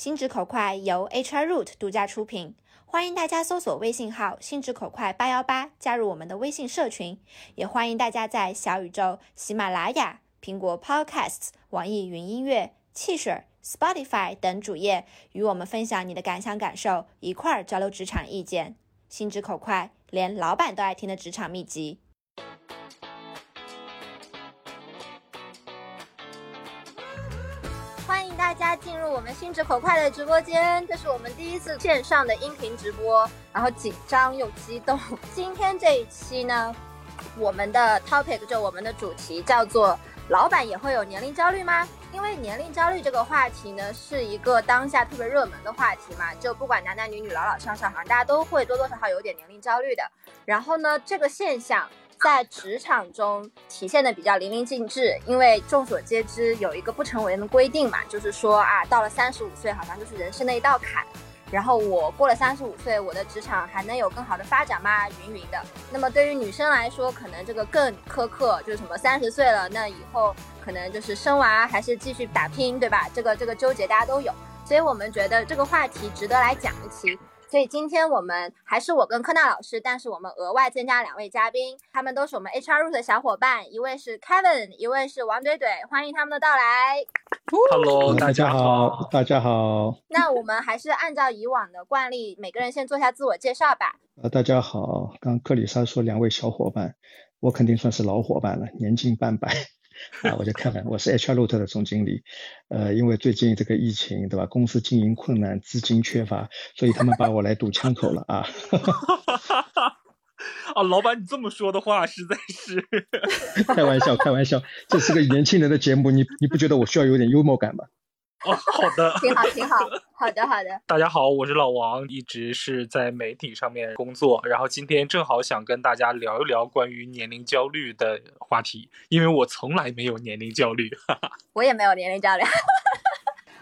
心直口快由 HR Root 独家出品，欢迎大家搜索微信号“心直口快八幺八”加入我们的微信社群，也欢迎大家在小宇宙、喜马拉雅、苹果 Podcasts、网易云音乐、汽水、Spotify 等主页与我们分享你的感想感受，一块儿交流职场意见。心直口快，连老板都爱听的职场秘籍。进入我们心直口快的直播间，这是我们第一次线上的音频直播，然后紧张又激动。今天这一期呢，我们的 topic 就我们的主题叫做“老板也会有年龄焦虑吗？”因为年龄焦虑这个话题呢，是一个当下特别热门的话题嘛，就不管男男女女、老老少少，好像大家都会多多少少有点年龄焦虑的。然后呢，这个现象。在职场中体现的比较淋漓尽致，因为众所皆知有一个不成文的规定嘛，就是说啊，到了三十五岁好像就是人生的一道坎，然后我过了三十五岁，我的职场还能有更好的发展吗？云云的。那么对于女生来说，可能这个更苛刻，就是什么三十岁了，那以后可能就是生娃还是继续打拼，对吧？这个这个纠结大家都有，所以我们觉得这个话题值得来讲一期。所以今天我们还是我跟科娜老师，但是我们额外增加两位嘉宾，他们都是我们 HR Root 的小伙伴，一位是 Kevin，一位是王怼怼，欢迎他们的到来。Hello，大家好，大家好。那我们还是按照以往的惯例，每个人先做下自我介绍吧。呃，大家好，刚克里莎说两位小伙伴，我肯定算是老伙伴了，年近半百。啊，我就看看，我是 HR Root 的总经理，呃，因为最近这个疫情，对吧？公司经营困难，资金缺乏，所以他们把我来堵枪口了啊。啊，老板，你这么说的话，实在是开玩笑，开玩笑，这是个年轻人的节目，你你不觉得我需要有点幽默感吗？哦，好的，挺好，挺好，好的，好的。大家好，我是老王，一直是在媒体上面工作，然后今天正好想跟大家聊一聊关于年龄焦虑的话题，因为我从来没有年龄焦虑，我也没有年龄焦虑。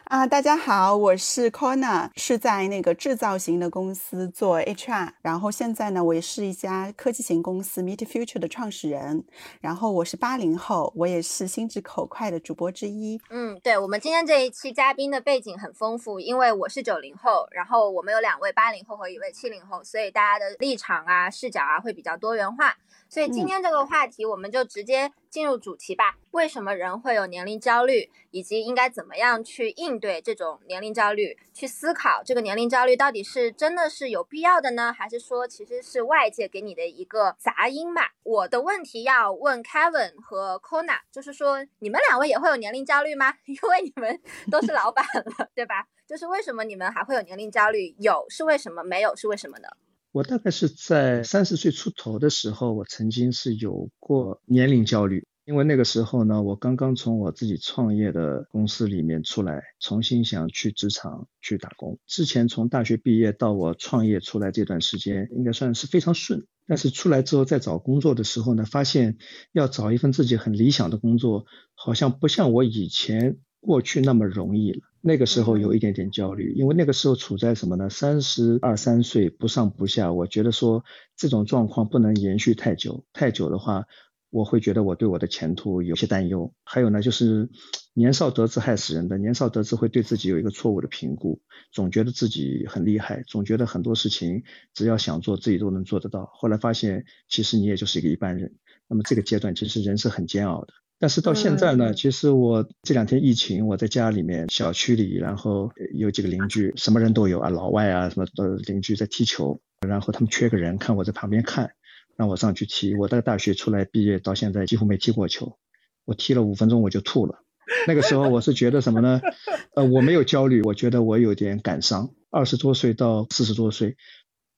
啊，大家好，我是 Kona，是在那个制造型的公司做 HR，然后现在呢，我也是一家科技型公司 Meet Future 的创始人，然后我是八零后，我也是心直口快的主播之一。嗯，对我们今天这一期嘉宾的背景很丰富，因为我是九零后，然后我们有两位八零后和一位七零后，所以大家的立场啊、视角啊会比较多元化。所以今天这个话题，我们就直接进入主题吧。为什么人会有年龄焦虑，以及应该怎么样去应对这种年龄焦虑？去思考这个年龄焦虑到底是真的是有必要的呢，还是说其实是外界给你的一个杂音嘛？我的问题要问 Kevin 和 Kona，就是说你们两位也会有年龄焦虑吗？因为你们都是老板了，对吧？就是为什么你们还会有年龄焦虑？有是为什么？没有是为什么呢？我大概是在三十岁出头的时候，我曾经是有过年龄焦虑，因为那个时候呢，我刚刚从我自己创业的公司里面出来，重新想去职场去打工。之前从大学毕业到我创业出来这段时间，应该算是非常顺。但是出来之后再找工作的时候呢，发现要找一份自己很理想的工作，好像不像我以前过去那么容易了。那个时候有一点点焦虑，因为那个时候处在什么呢？三十二三岁，不上不下。我觉得说这种状况不能延续太久，太久的话，我会觉得我对我的前途有些担忧。还有呢，就是年少得志害死人的，年少得志会对自己有一个错误的评估，总觉得自己很厉害，总觉得很多事情只要想做自己都能做得到。后来发现其实你也就是一个一般人。那么这个阶段其实人是很煎熬的。但是到现在呢，其实我这两天疫情，我在家里面小区里，然后有几个邻居，什么人都有啊，老外啊，什么的邻居在踢球，然后他们缺个人，看我在旁边看，让我上去踢。我在大学出来毕业到现在几乎没踢过球，我踢了五分钟我就吐了。那个时候我是觉得什么呢？呃，我没有焦虑，我觉得我有点感伤。二十多岁到四十多岁。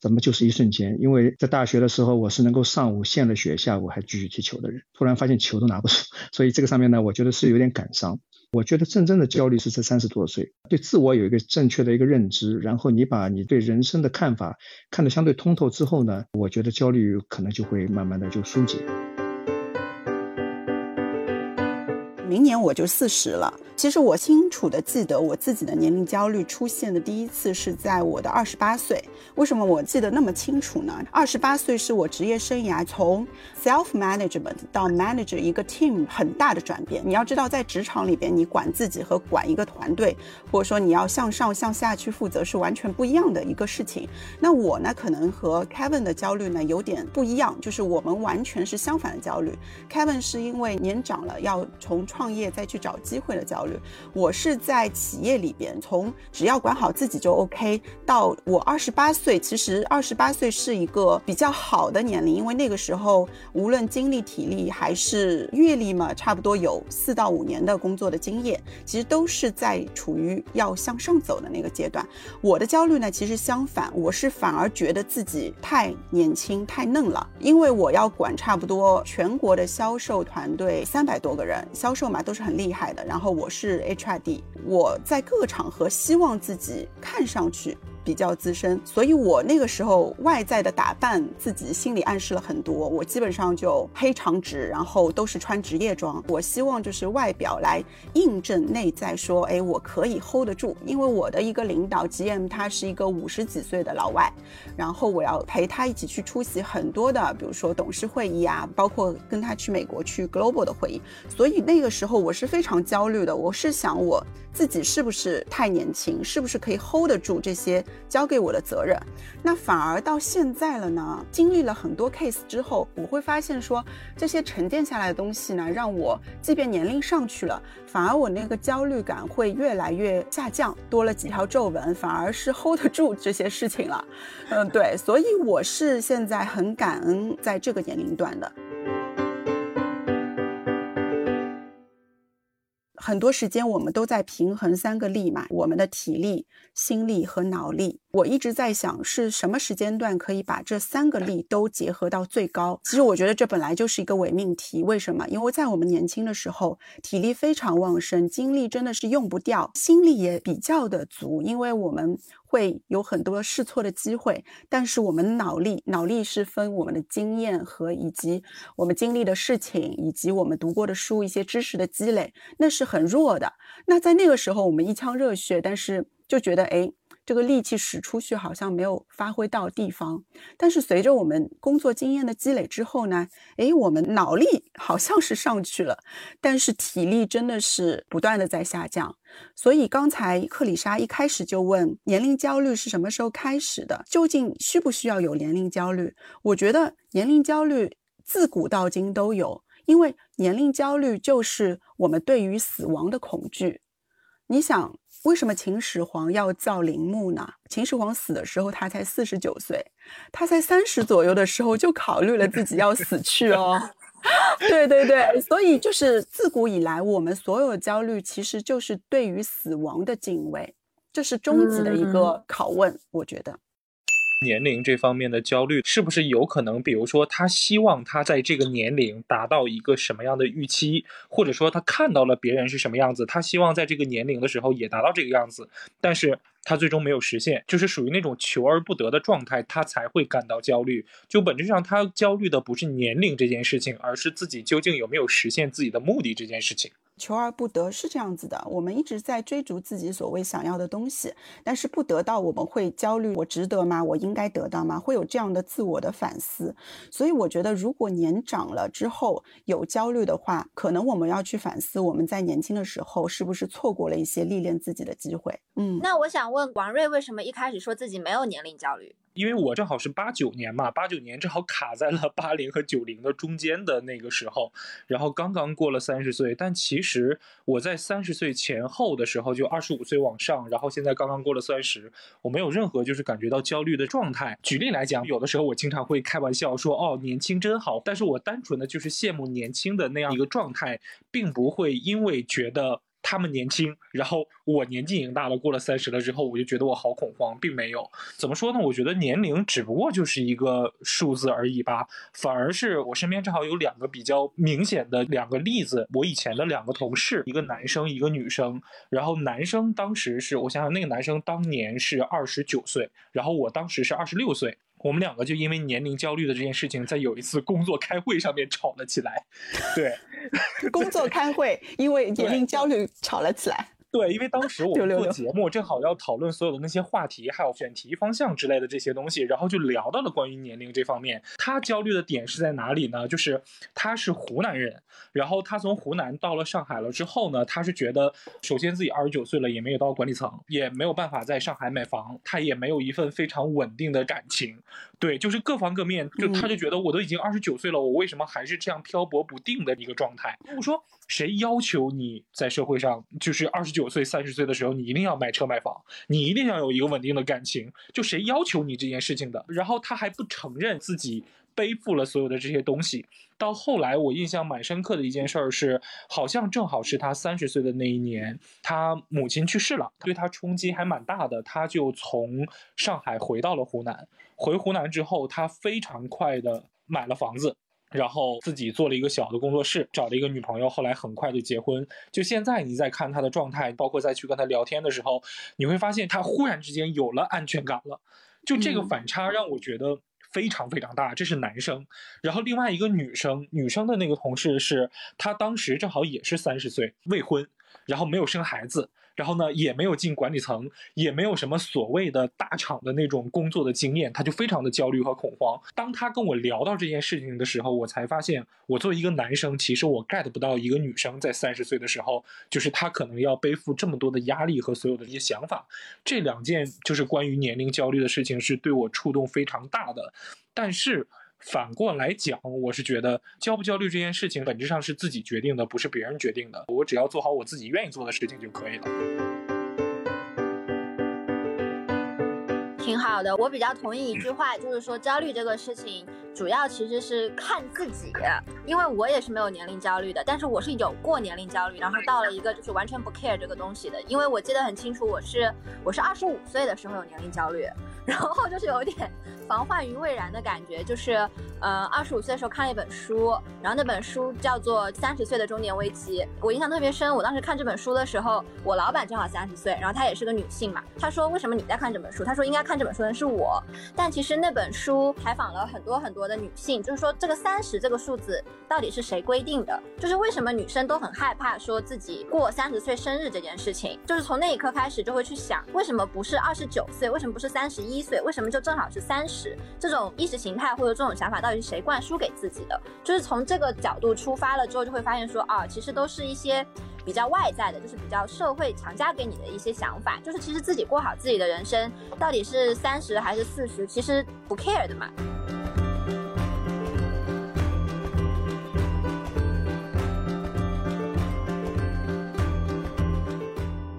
怎么就是一瞬间？因为在大学的时候，我是能够上午献了血，下午还继续踢球的人。突然发现球都拿不出，所以这个上面呢，我觉得是有点感伤。我觉得真正的焦虑是在三十多岁，对自我有一个正确的一个认知，然后你把你对人生的看法看得相对通透之后呢，我觉得焦虑可能就会慢慢的就疏解。明年我就四十了。其实我清楚的记得我自己的年龄焦虑出现的第一次是在我的二十八岁。为什么我记得那么清楚呢？二十八岁是我职业生涯从 self management 到 manage 一个 team 很大的转变。你要知道，在职场里边，你管自己和管一个团队，或者说你要向上向下去负责，是完全不一样的一个事情。那我呢，可能和 Kevin 的焦虑呢有点不一样，就是我们完全是相反的焦虑。Kevin 是因为年长了，要从创创业再去找机会的焦虑。我是在企业里边，从只要管好自己就 OK，到我二十八岁，其实二十八岁是一个比较好的年龄，因为那个时候无论精力、体力还是阅历嘛，差不多有四到五年的工作的经验，其实都是在处于要向上走的那个阶段。我的焦虑呢，其实相反，我是反而觉得自己太年轻、太嫩了，因为我要管差不多全国的销售团队三百多个人，销售嘛都是很厉害的，然后我是 HRD，我在各个场合希望自己看上去。比较资深，所以我那个时候外在的打扮，自己心里暗示了很多。我基本上就黑长直，然后都是穿职业装。我希望就是外表来印证内在，说，哎，我可以 hold 得住。因为我的一个领导 GM，他是一个五十几岁的老外，然后我要陪他一起去出席很多的，比如说董事会议啊，包括跟他去美国去 global 的会议。所以那个时候我是非常焦虑的。我是想我自己是不是太年轻，是不是可以 hold 得住这些。交给我的责任，那反而到现在了呢？经历了很多 case 之后，我会发现说，这些沉淀下来的东西呢，让我即便年龄上去了，反而我那个焦虑感会越来越下降，多了几条皱纹，反而是 hold 得住这些事情了。嗯，对，所以我是现在很感恩在这个年龄段的。很多时间我们都在平衡三个力嘛，我们的体力、心力和脑力。我一直在想，是什么时间段可以把这三个力都结合到最高？其实我觉得这本来就是一个伪命题。为什么？因为在我们年轻的时候，体力非常旺盛，精力真的是用不掉，心力也比较的足，因为我们会有很多试错的机会。但是我们脑力，脑力是分我们的经验和以及我们经历的事情，以及我们读过的书一些知识的积累，那是很弱的。那在那个时候，我们一腔热血，但是就觉得哎。这个力气使出去好像没有发挥到地方，但是随着我们工作经验的积累之后呢，诶，我们脑力 好像是上去了，但是体力真的是不断的在下降。所以刚才克里莎一开始就问年龄焦虑是什么时候开始的？究竟需不需要有年龄焦虑？我觉得年龄焦虑自古到今都有，因为年龄焦虑就是我们对于死亡的恐惧。你想？为什么秦始皇要造陵墓呢？秦始皇死的时候他才四十九岁，他才三十左右的时候就考虑了自己要死去哦。对对对，所以就是自古以来，我们所有的焦虑其实就是对于死亡的敬畏，这是终极的一个拷问，我觉得。年龄这方面的焦虑是不是有可能？比如说，他希望他在这个年龄达到一个什么样的预期，或者说他看到了别人是什么样子，他希望在这个年龄的时候也达到这个样子，但是他最终没有实现，就是属于那种求而不得的状态，他才会感到焦虑。就本质上，他焦虑的不是年龄这件事情，而是自己究竟有没有实现自己的目的这件事情。求而不得是这样子的，我们一直在追逐自己所谓想要的东西，但是不得到，我们会焦虑，我值得吗？我应该得到吗？会有这样的自我的反思。所以我觉得，如果年长了之后有焦虑的话，可能我们要去反思，我们在年轻的时候是不是错过了一些历练自己的机会。嗯，那我想问王瑞，为什么一开始说自己没有年龄焦虑？因为我正好是八九年嘛，八九年正好卡在了八零和九零的中间的那个时候，然后刚刚过了三十岁，但其实我在三十岁前后的时候就二十五岁往上，然后现在刚刚过了三十，我没有任何就是感觉到焦虑的状态。举例来讲，有的时候我经常会开玩笑说，哦，年轻真好，但是我单纯的就是羡慕年轻的那样一个状态，并不会因为觉得。他们年轻，然后我年纪已经大了，过了三十了之后，我就觉得我好恐慌，并没有。怎么说呢？我觉得年龄只不过就是一个数字而已吧。反而是我身边正好有两个比较明显的两个例子，我以前的两个同事，一个男生，一个女生。然后男生当时是我想想，那个男生当年是二十九岁，然后我当时是二十六岁。我们两个就因为年龄焦虑的这件事情，在有一次工作开会上面吵了起来。对，工作开会因为年龄焦虑吵了起来。对，因为当时我们做节目，正好要讨论所有的那些话题，还有选题方向之类的这些东西，然后就聊到了关于年龄这方面。他焦虑的点是在哪里呢？就是他是湖南人，然后他从湖南到了上海了之后呢，他是觉得，首先自己二十九岁了，也没有到管理层，也没有办法在上海买房，他也没有一份非常稳定的感情。对，就是各方各面，就他就觉得我都已经二十九岁了，我为什么还是这样漂泊不定的一个状态？我说，谁要求你在社会上就是二十九？九岁、三十岁的时候，你一定要买车买房，你一定要有一个稳定的感情。就谁要求你这件事情的？然后他还不承认自己背负了所有的这些东西。到后来，我印象蛮深刻的一件事儿是，好像正好是他三十岁的那一年，他母亲去世了，对他冲击还蛮大的。他就从上海回到了湖南。回湖南之后，他非常快的买了房子。然后自己做了一个小的工作室，找了一个女朋友，后来很快就结婚。就现在你再看他的状态，包括再去跟他聊天的时候，你会发现他忽然之间有了安全感了。就这个反差让我觉得非常非常大。这是男生，然后另外一个女生，女生的那个同事是她当时正好也是三十岁，未婚，然后没有生孩子。然后呢，也没有进管理层，也没有什么所谓的大厂的那种工作的经验，他就非常的焦虑和恐慌。当他跟我聊到这件事情的时候，我才发现，我作为一个男生，其实我 get 不到一个女生在三十岁的时候，就是她可能要背负这么多的压力和所有的一些想法。这两件就是关于年龄焦虑的事情，是对我触动非常大的。但是。反过来讲，我是觉得焦不焦虑这件事情本质上是自己决定的，不是别人决定的。我只要做好我自己愿意做的事情就可以了。挺好的，我比较同意一句话，就是说焦虑这个事情。主要其实是看自己，因为我也是没有年龄焦虑的，但是我是有过年龄焦虑，然后到了一个就是完全不 care 这个东西的，因为我记得很清楚，我是我是二十五岁的时候有年龄焦虑，然后就是有点防患于未然的感觉，就是呃二十五岁的时候看了一本书，然后那本书叫做《三十岁的中年危机》，我印象特别深，我当时看这本书的时候，我老板正好三十岁，然后她也是个女性嘛，她说为什么你在看这本书？她说应该看这本书的是我，但其实那本书采访了很多很多。的女性，就是说这个三十这个数字到底是谁规定的？就是为什么女生都很害怕说自己过三十岁生日这件事情？就是从那一刻开始就会去想，为什么不是二十九岁？为什么不是三十一岁？为什么就正好是三十？这种意识形态或者这种想法到底是谁灌输给自己的？就是从这个角度出发了之后，就会发现说啊，其实都是一些比较外在的，就是比较社会强加给你的一些想法。就是其实自己过好自己的人生，到底是三十还是四十，其实不 care 的嘛。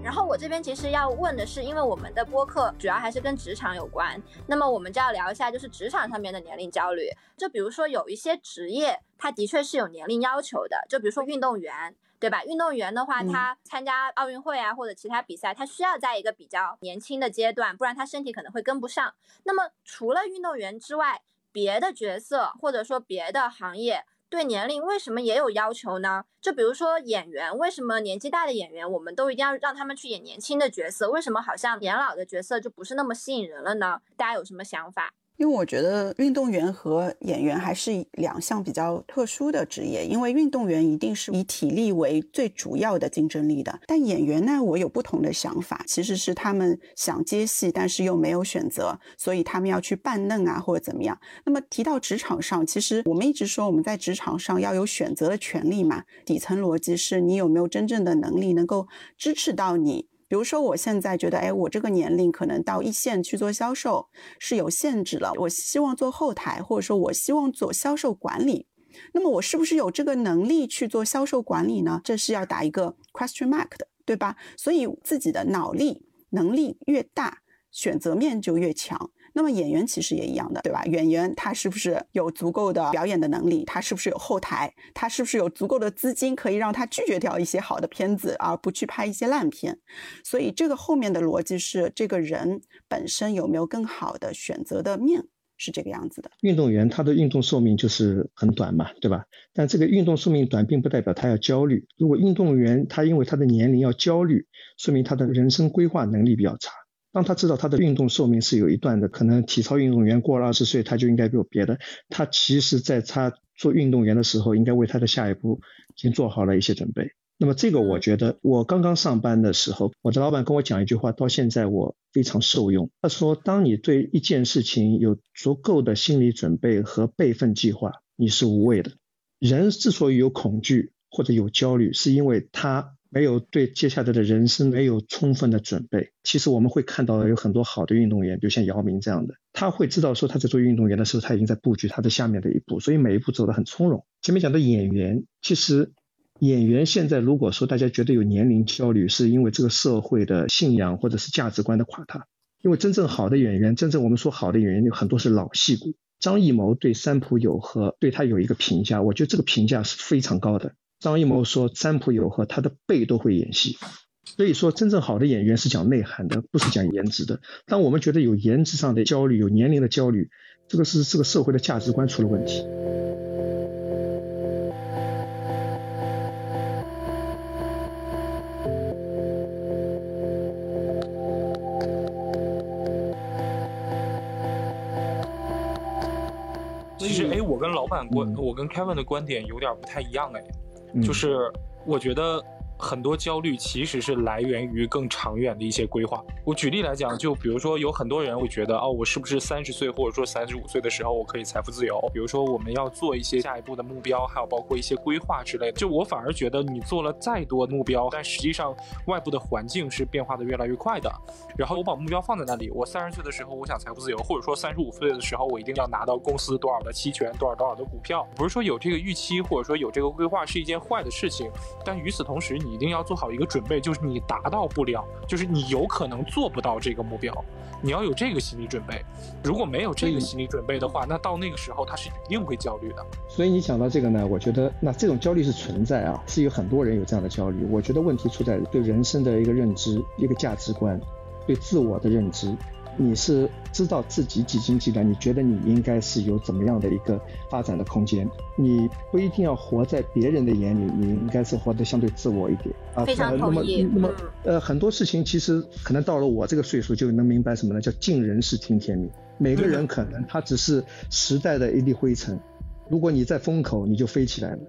然后我这边其实要问的是，因为我们的播客主要还是跟职场有关，那么我们就要聊一下，就是职场上面的年龄焦虑。就比如说有一些职业，它的确是有年龄要求的，就比如说运动员，对吧？运动员的话，他参加奥运会啊或者其他比赛，他需要在一个比较年轻的阶段，不然他身体可能会跟不上。那么除了运动员之外，别的角色或者说别的行业。对年龄为什么也有要求呢？就比如说演员，为什么年纪大的演员我们都一定要让他们去演年轻的角色？为什么好像年老的角色就不是那么吸引人了呢？大家有什么想法？因为我觉得运动员和演员还是两项比较特殊的职业，因为运动员一定是以体力为最主要的竞争力的，但演员呢，我有不同的想法，其实是他们想接戏，但是又没有选择，所以他们要去扮嫩啊，或者怎么样。那么提到职场上，其实我们一直说我们在职场上要有选择的权利嘛，底层逻辑是你有没有真正的能力能够支持到你。比如说，我现在觉得，哎，我这个年龄可能到一线去做销售是有限制了。我希望做后台，或者说我希望做销售管理。那么，我是不是有这个能力去做销售管理呢？这是要打一个 question mark 的，对吧？所以，自己的脑力能力越大，选择面就越强。那么演员其实也一样的，对吧？演员他是不是有足够的表演的能力？他是不是有后台？他是不是有足够的资金可以让他拒绝掉一些好的片子，而不去拍一些烂片？所以这个后面的逻辑是，这个人本身有没有更好的选择的面，是这个样子的。运动员他的运动寿命就是很短嘛，对吧？但这个运动寿命短，并不代表他要焦虑。如果运动员他因为他的年龄要焦虑，说明他的人生规划能力比较差。当他知道他的运动寿命是有一段的，可能体操运动员过了二十岁他就应该有别的，他其实在他做运动员的时候，应该为他的下一步已经做好了一些准备。那么这个我觉得，我刚刚上班的时候，我的老板跟我讲一句话，到现在我非常受用。他说，当你对一件事情有足够的心理准备和备份计划，你是无畏的。人之所以有恐惧或者有焦虑，是因为他没有对接下来的人生没有充分的准备。其实我们会看到有很多好的运动员，比如像姚明这样的，他会知道说他在做运动员的时候，他已经在布局他的下面的一步，所以每一步走得很从容。前面讲的演员，其实。演员现在如果说大家觉得有年龄焦虑，是因为这个社会的信仰或者是价值观的垮塌。因为真正好的演员，真正我们说好的演员有很多是老戏骨。张艺谋对三浦友和对他有一个评价，我觉得这个评价是非常高的。张艺谋说占卜有和他的背都会演戏，所以说真正好的演员是讲内涵的，不是讲颜值的。当我们觉得有颜值上的焦虑，有年龄的焦虑，这个是这个社会的价值观出了问题。跟老板观，我跟 Kevin 的观点有点不太一样哎，就是我觉得。很多焦虑其实是来源于更长远的一些规划。我举例来讲，就比如说有很多人会觉得，哦，我是不是三十岁或者说三十五岁的时候我可以财富自由？比如说我们要做一些下一步的目标，还有包括一些规划之类的。就我反而觉得你做了再多目标，但实际上外部的环境是变化的越来越快的。然后我把目标放在那里，我三十岁的时候我想财富自由，或者说三十五岁的时候我一定要拿到公司多少的期权，多少多少的股票。不是说有这个预期或者说有这个规划是一件坏的事情，但与此同时你一定要做好一个。准备就是你达到不了，就是你有可能做不到这个目标，你要有这个心理准备。如果没有这个心理准备的话，那到那个时候他是一定会焦虑的。所以你讲到这个呢，我觉得那这种焦虑是存在啊，是有很多人有这样的焦虑。我觉得问题出在对人生的一个认知、一个价值观、对自我的认知。你是知道自己几斤几两？你觉得你应该是有怎么样的一个发展的空间？你不一定要活在别人的眼里，你应该是活得相对自我一点啊。非常同意。那么，那么，呃，很多事情其实可能到了我这个岁数就能明白什么呢？叫尽人事听天命。每个人可能他只是时代的一粒灰尘，如果你在风口，你就飞起来了。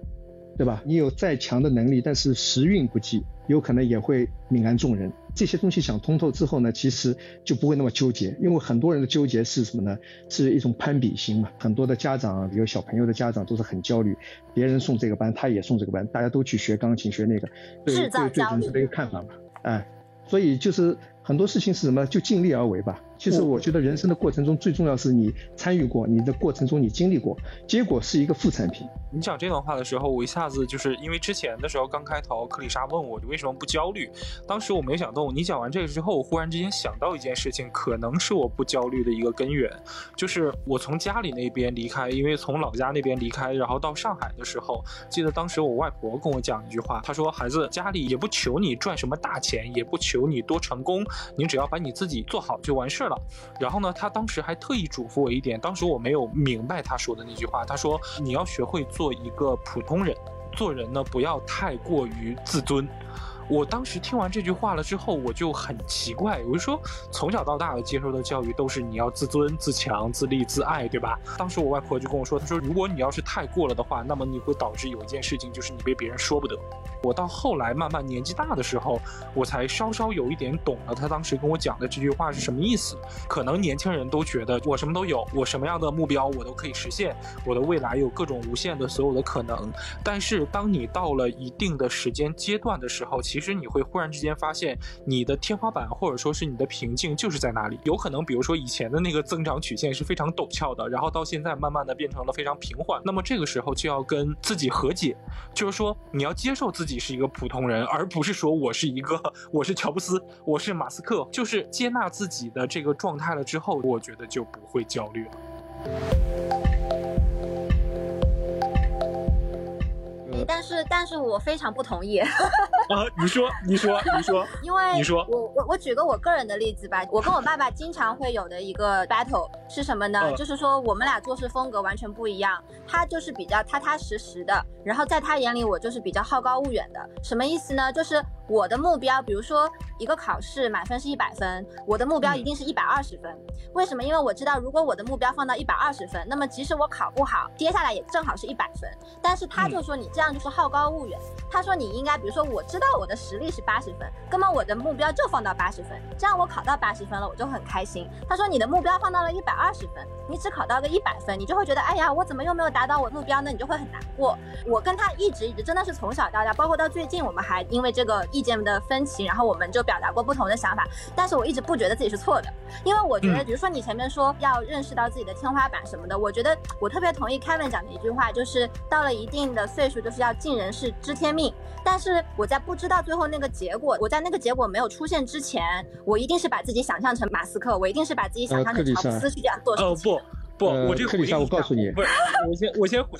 对吧？你有再强的能力，但是时运不济，有可能也会泯然众人。这些东西想通透之后呢，其实就不会那么纠结。因为很多人的纠结是什么呢？是一种攀比心嘛。很多的家长，比如小朋友的家长，都是很焦虑，别人送这个班，他也送这个班，大家都去学钢琴，学那个，对对对人生的一个看法嘛。哎，所以就是很多事情是什么？就尽力而为吧。其实我觉得人生的过程中最重要是你参与过，你的过程中你经历过，结果是一个副产品。你讲这段话的时候，我一下子就是因为之前的时候刚开头，克里莎问我你为什么不焦虑，当时我没想动。你讲完这个之后，我忽然之间想到一件事情，可能是我不焦虑的一个根源，就是我从家里那边离开，因为从老家那边离开，然后到上海的时候，记得当时我外婆跟我讲一句话，她说：“孩子，家里也不求你赚什么大钱，也不求你多成功，你只要把你自己做好就完事儿了。”然后呢，他当时还特意嘱咐我一点，当时我没有明白他说的那句话。他说：“你要学会做一个普通人，做人呢不要太过于自尊。”我当时听完这句话了之后，我就很奇怪，我就说，从小到大的接受的教育都是你要自尊、自强、自立、自爱，对吧？当时我外婆就跟我说，她说，如果你要是太过了的话，那么你会导致有一件事情，就是你被别人说不得。我到后来慢慢年纪大的时候，我才稍稍有一点懂了，她当时跟我讲的这句话是什么意思。可能年轻人都觉得我什么都有，我什么样的目标我都可以实现，我的未来有各种无限的所有的可能。但是当你到了一定的时间阶段的时候，其实你会忽然之间发现，你的天花板或者说是你的瓶颈就是在那里。有可能，比如说以前的那个增长曲线是非常陡峭的，然后到现在慢慢的变成了非常平缓。那么这个时候就要跟自己和解，就是说你要接受自己是一个普通人，而不是说我是一个我是乔布斯，我是马斯克，就是接纳自己的这个状态了之后，我觉得就不会焦虑了。但是，但是我非常不同意。啊，你说，你说，你说，因为你说我我我举个我个人的例子吧，我跟我爸爸经常会有的一个 battle 是什么呢？嗯就是说我们俩做事风格完全不一样，他就是比较踏踏实实的，然后在他眼里我就是比较好高骛远的。什么意思呢？就是我的目标，比如说一个考试满分是一百分，我的目标嗯一定是一百二十分。为什么？因为我知道如果我的目标放到一百二十分，那么即使我考不好，接下来也正好是一百分。但是他就说你这样就是好高骛远。他说你应该，比如说我知道我的实力是八十分，那么我的目标就放到八十分，这样我考到八十分了，我就很开心。他说你的目标放到了一百二十分，你只考到个一百分，你就会觉得哎呀，我怎么又没有达到我目标呢？你就会很难过。我跟他一直一直真的是从小到大，包括到最近，我们还因为这个意见的分歧，然后我们就表达过不同的想法。但是我一直不觉得自己是错的，因为我觉得，嗯比如说你前面说要认识到自己的天花板什么的，我觉得我特别同意 Kevin 讲的一句话，就是到了一定的岁数，就是要尽人事知天命。但是我在不知道最后那个结果，我在那个结果没有出现之前，我一定是把自己想象成马斯克，我一定是把自己想象成乔布斯去这样做事哦情。不不，呃我这个克里莎回应一下我告诉你不是，我先我先回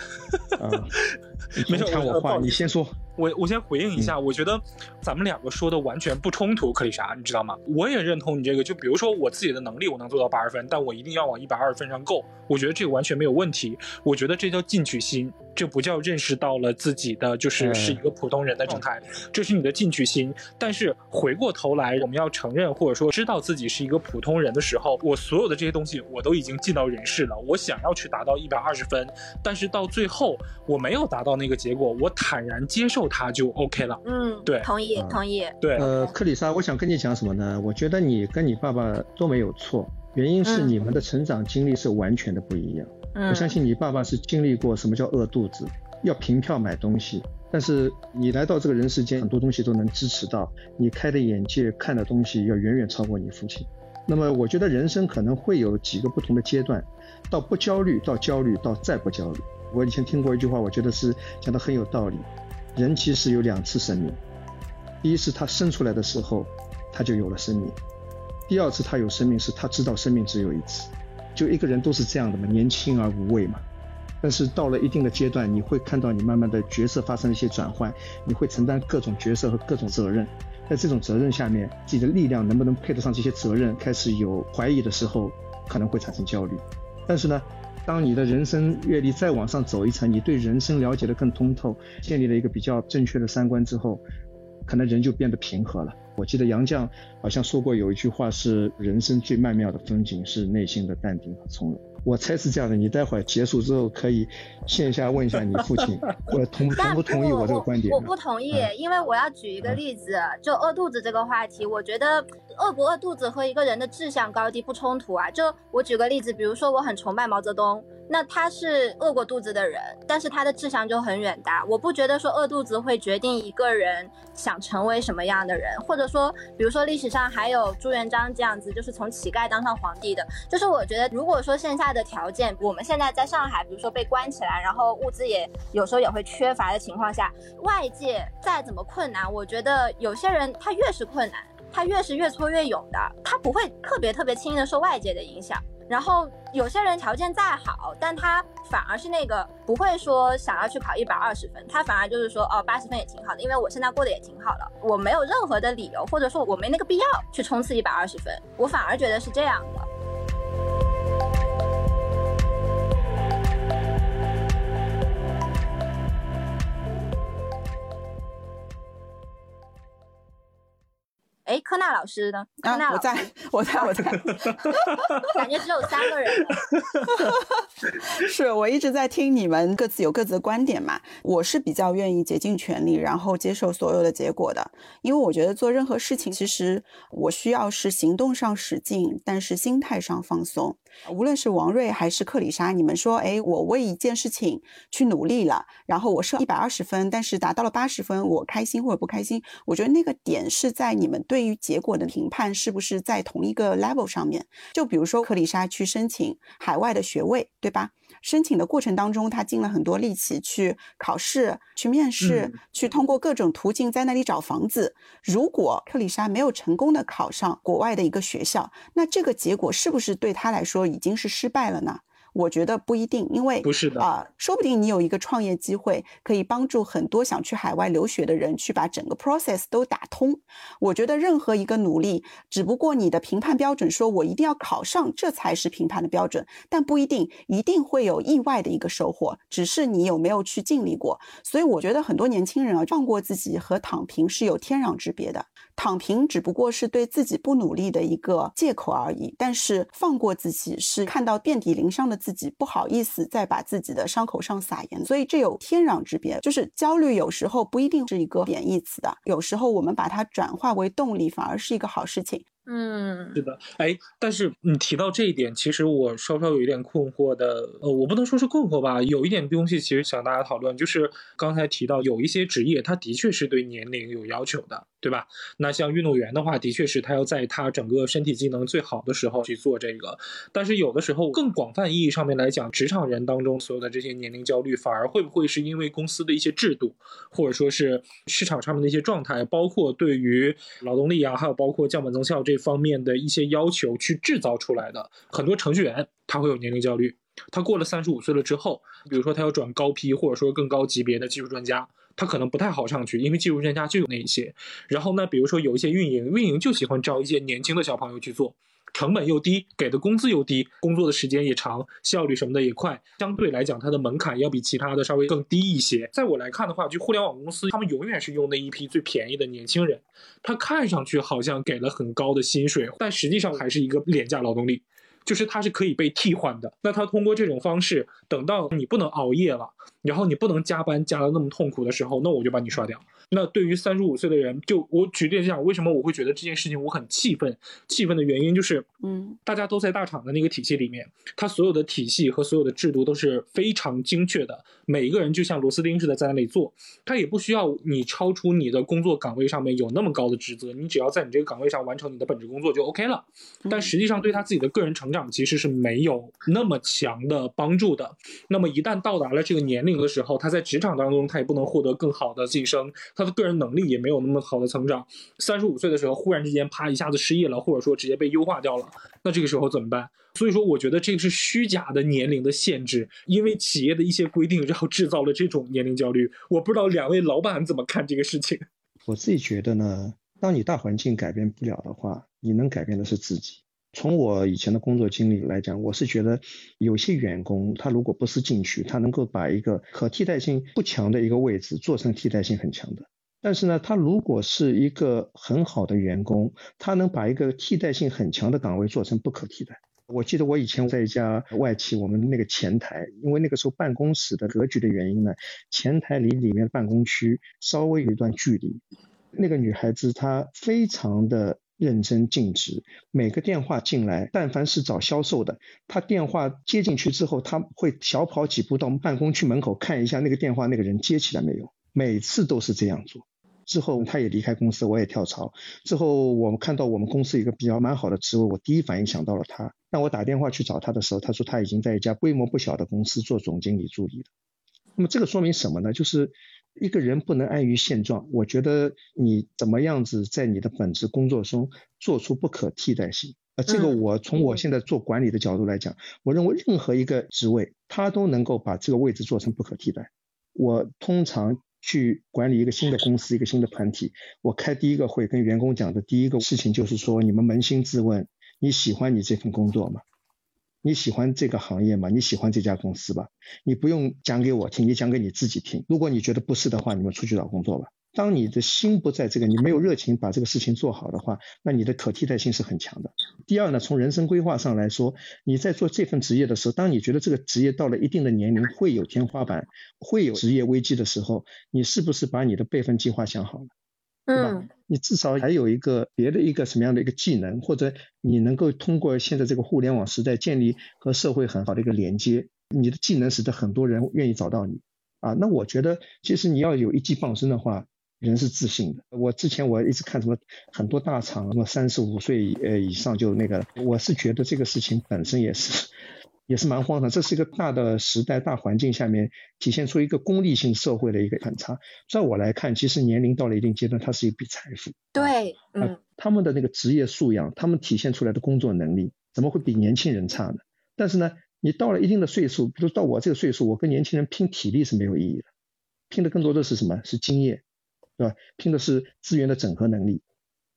没事我话，我不好意思你先说。我我先回应一嗯下，我觉得咱们两个说的完全不冲突，克里莎，你知道吗？我也认同你这个，就比如说我自己的能力，我能做到八十分，但我一定要往一百二十分上够，我觉得这个完全没有问题。我觉得这叫进取心，这不叫认识到了自己的就是嗯是一个普通人的状态，这是你的进取心。但是回过头来，我们要承认或者说知道自己是一个普通人的时候，我所有的这些东西我都已经尽到人事了。我想要去达到一百二十分，但是到最后我没有达到那个结果，我坦然接受它就 OK 了。嗯，对同意嗯同意。对，呃，克里莎，我想跟你讲什么呢？我觉得你跟你爸爸都没有错，原因是嗯你们的成长经历是完全的不一样。嗯，我相信你爸爸是经历过什么叫饿肚子，要凭票买东西。但是你来到这个人世间，很多东西都能支持到你开的眼界，看的东西要远远超过你父亲。那么我觉得人生可能会有几个不同的阶段，到不焦虑，到焦虑，到再不焦虑。我以前听过一句话，我觉得是讲的很有道理。人其实有两次生命，第一次他生出来的时候，他就有了生命；第二次他有生命是他知道生命只有一次。就一个人都是这样的嘛，年轻而无畏嘛。但是到了一定的阶段，你会看到你慢慢的角色发生了一些转换，你会承担各种角色和各种责任。在这种责任下面，自己的力量能不能配得上这些责任，开始有怀疑的时候，可能会产生焦虑。但是呢，当你的人生阅历再往上走一层，你对人生了解的更通透，建立了一个比较正确的三观之后，可能人就变得平和了。我记得杨绛好像说过有一句话是：人生最曼妙的风景是内心的淡定和从容。我猜是这样的，你待会儿结束之后可以线下问一下你父亲，我同同不同意我我这个观点我呢？不同意，嗯因为我要举一个例子，就饿肚子这个话题，我觉得饿不饿肚子和一个人的志向高低不冲突啊。就我举个例子，比如说我很崇拜毛泽东，那他是饿过肚子的人，但是他的志向就很远大。我不觉得说饿肚子会决定一个人想成为什么样的人，或者说，比如说历史上还有朱元璋这样子，就是从乞丐当上皇帝的。就是我觉得，如果说线下的条件，我们现在在上海，比如说被关起来，然后物资也有时候也会缺乏的情况下，外界再怎么困难，我觉得有些人他越是困难，他越是越挫越勇的，他不会特别特别轻易的受外界的影响。然后有些人条件再好，但他反而是那个不会说想要去考一百二十分，他反而就是说哦八十分也挺好的，因为我现在过得也挺好的，我没有任何的理由，或者说我没那个必要去冲刺一百二十分，我反而觉得是这样的。哎，科纳老师呢？科纳啊，我在，我在，我在。感觉只有三个人了。是我一直在听你们各自有各自的观点嘛，我是比较愿意竭尽全力，然后接受所有的结果的，因为我觉得做任何事情，其实我需要是行动上使劲，但是心态上放松。无论是王瑞还是克里莎，你们说，哎，我为一件事情去努力了，然后我设一百二十分，但是达到了八十分，我开心或者不开心？我觉得那个点是在你们对于结果的评判是不是在同一个 level 上面。就比如说克里莎去申请海外的学位，对吧？申请的过程当中，他尽了很多力气去考试、去面试、嗯去通过各种途径在那里找房子。如果克里莎没有成功的考上国外的一个学校，那这个结果是不是对他来说已经是失败了呢？我觉得不一定，因为不是的啊、说不定你有一个创业机会，可以帮助很多想去海外留学的人去把整个 process 都打通。我觉得任何一个努力，只不过你的评判标准说我一定要考上，这才是评判的标准，但不一定一定会有意外的一个收获，只是你有没有去尽力过。所以我觉得很多年轻人啊，放过自己和躺平是有天壤之别的。躺平只不过是对自己不努力的一个借口而已，但是放过自己是看到遍体鳞伤的自己，不好意思再把自己的伤口上撒盐，所以这有天壤之别。就是焦虑有时候不一定是一个贬义词的，有时候我们把它转化为动力，反而是一个好事情。嗯是的，哎，但是你提到这一点，其实我稍稍有一点困惑的，呃，我不能说是困惑吧，有一点东西其实想大家讨论，就是刚才提到有一些职业，它的确是对年龄有要求的，对吧？那像运动员的话，的确是他要在他整个身体机能最好的时候去做这个，但是有的时候更广泛意义上面来讲，职场人当中所有的这些年龄焦虑，反而会不会是因为公司的一些制度，或者说是市场上面的一些状态，包括对于劳动力啊，还有包括降本增效这方面的一些要求去制造出来的。很多程序员他会有年龄焦虑，他过了三十五岁了之后，比如说他要转高批或者说更高级别的技术专家。他可能不太好上去，因为技术专家就有那一些。然后呢，比如说有一些运营，运营就喜欢招一些年轻的小朋友去做，成本又低，给的工资又低，工作的时间也长，效率什么的也快，相对来讲它的门槛要比其他的稍微更低一些。在我来看的话，就互联网公司，他们永远是用那一批最便宜的年轻人，他看上去好像给了很高的薪水，但实际上还是一个廉价劳动力。就是它是可以被替换的。那它通过这种方式，等到你不能熬夜了，然后你不能加班加的那么痛苦的时候，那我就把你刷掉。那对于三十五岁的人，就我举例讲，为什么我会觉得这件事情我很气愤？气愤的原因就是，嗯，大家都在大厂的那个体系里面，它所有的体系和所有的制度都是非常精确的，每一个人就像螺丝钉似的在那里做，他也不需要你超出你的工作岗位上面有那么高的职责，你只要在你这个岗位上完成你的本职工作就 OK 了。但实际上对他自己的个人成长其实是没有那么强的帮助的。那么一旦到达了这个年龄的时候，他在职场当中他也不能获得更好的晋升，他他的个人能力也没有那么好的成长。三十五岁的时候忽然之间啪一下子失业了，或者说直接被优化掉了，那这个时候怎么办？所以说，我觉得这个是虚假的年龄的限制，因为企业的一些规定，然后制造了这种年龄焦虑。我不知道两位老板怎么看这个事情。我自己觉得呢，当你大环境改变不了的话，你能改变的是自己。从我以前的工作经历来讲，我是觉得有些员工他如果不思进取，他能够把一个可替代性不强的一个位置做成替代性很强的。但是呢，他如果是一个很好的员工，他能把一个替代性很强的岗位做成不可替代。我记得我以前在一家外企，我们那个前台，因为那个时候办公室的格局的原因呢，前台离里面办公区稍微有一段距离。那个女孩子她非常的认真尽职，每个电话进来，但凡是找销售的，他电话接进去之后，他会小跑几步到办公区门口看一下那个电话那个人接起来没有，每次都是这样做。之后他也离开公司，我也跳槽。之后我们看到我们公司一个比较蛮好的职位，我第一反应想到了他。当我打电话去找他的时候，他说他已经在一家规模不小的公司做总经理助理了。那么这个说明什么呢？就是一个人不能安于现状。我觉得你怎么样子在你的本职工作中做出不可替代性。呃，这个我从我现在做管理的角度来讲，我认为任何一个职位，他都能够把这个位置做成不可替代。我通常。去管理一个新的公司，一个新的团体，我开第一个会跟员工讲的第一个事情就是说，你们扪心自问，你喜欢你这份工作吗？你喜欢这个行业吗？你喜欢这家公司吧？你不用讲给我听，你讲给你自己听。如果你觉得不是的话，你们出去找工作吧。当你的心不在这个，你没有热情把这个事情做好的话，那你的可替代性是很强的。第二呢，从人生规划上来说，你在做这份职业的时候，当你觉得这个职业到了一定的年龄会有天花板，会有职业危机的时候，你是不是把你的备份计划想好了？对吧？嗯你至少还有一个别的一个什么样的一个技能，或者你能够通过现在这个互联网时代建立和社会很好的一个连接，你的技能使得很多人愿意找到你啊。那我觉得，其实你要有一技傍身的话。人是自信的。我之前我一直看什么很多大厂，什么三十五岁呃以上就那个，我是觉得这个事情本身也是也是蛮荒唐。这是一个大的时代大环境下面体现出一个功利性社会的一个反差。在我来看，其实年龄到了一定阶段，它是一笔财富。对，嗯啊，他们的那个职业素养，他们体现出来的工作能力，怎么会比年轻人差呢？但是呢，你到了一定的岁数，比如到我这个岁数，我跟年轻人拼体力是没有意义的，拼的更多的是什么？是经验，对吧？拼的是资源的整合能力，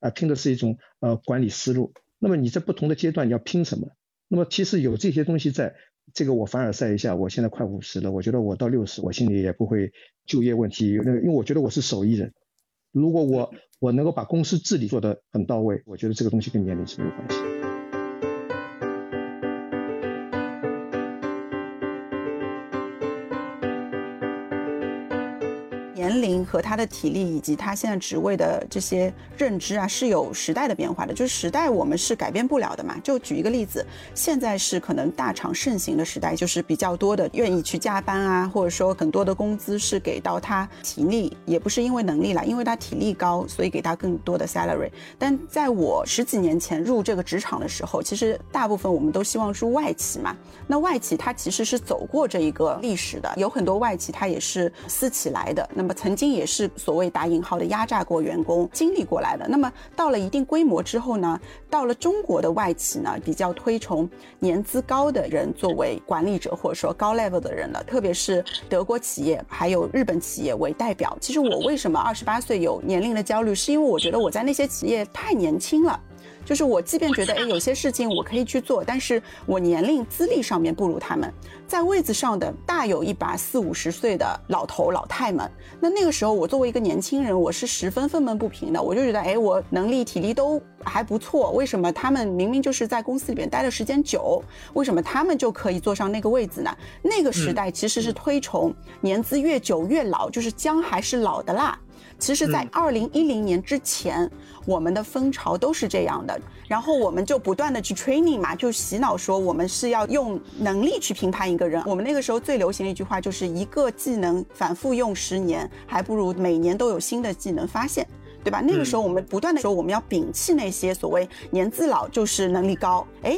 啊，拼的是一种呃管理思路。那么你在不同的阶段你要拼什么？那么其实有这些东西在，这个我凡尔赛一下，我现在快五十了，我觉得我到六十，我心里也不会就业问题，那因为我觉得我是手艺人，如果我我能够把公司治理做得很到位，我觉得这个东西跟年龄是没有关系。和他的体力以及他现在职位的这些认知啊，是有时代的变化的。就是时代我们是改变不了的嘛。就举一个例子，现在是可能大厂盛行的时代，就是比较多的愿意去加班啊，或者说很多的工资是给到他体力，也不是因为能力啦，因为他体力高，所以给他更多的 salary。但在我十几年前入这个职场的时候，其实大部分我们都希望入外企嘛。那外企它其实是走过这一个历史的，有很多外企它也是私企来的。那么曾经也是所谓打引号的压榨过员工，经历过来的。那么到了一定规模之后呢，到了中国的外企呢，比较推崇年资高的人作为管理者或者说高 level 的人了，特别是德国企业还有日本企业为代表。其实我为什么二十八岁有年龄的焦虑，是因为我觉得我在那些企业太年轻了。就是我，即便觉得哎，有些事情我可以去做，但是我年龄资历上面不如他们，在位子上的大有一把四五十岁的老头老太们。那那个时候，我作为一个年轻人，我是十分愤懑不平的。我就觉得，哎，我能力体力都还不错，为什么他们明明就是在公司里边待的时间久，为什么他们就可以坐上那个位子呢？那个时代其实是推崇年资越久越老，就是姜还是老的辣。其实，在二零一零年之前，我们的风潮都是这样的。然后我们就不断的去 training 嘛，就洗脑说我们是要用能力去评判一个人。我们那个时候最流行的一句话就是一个技能反复用十年，还不如每年都有新的技能发现，对吧？那个时候我们不断的说我们要摒弃那些所谓年资老就是能力高。哎，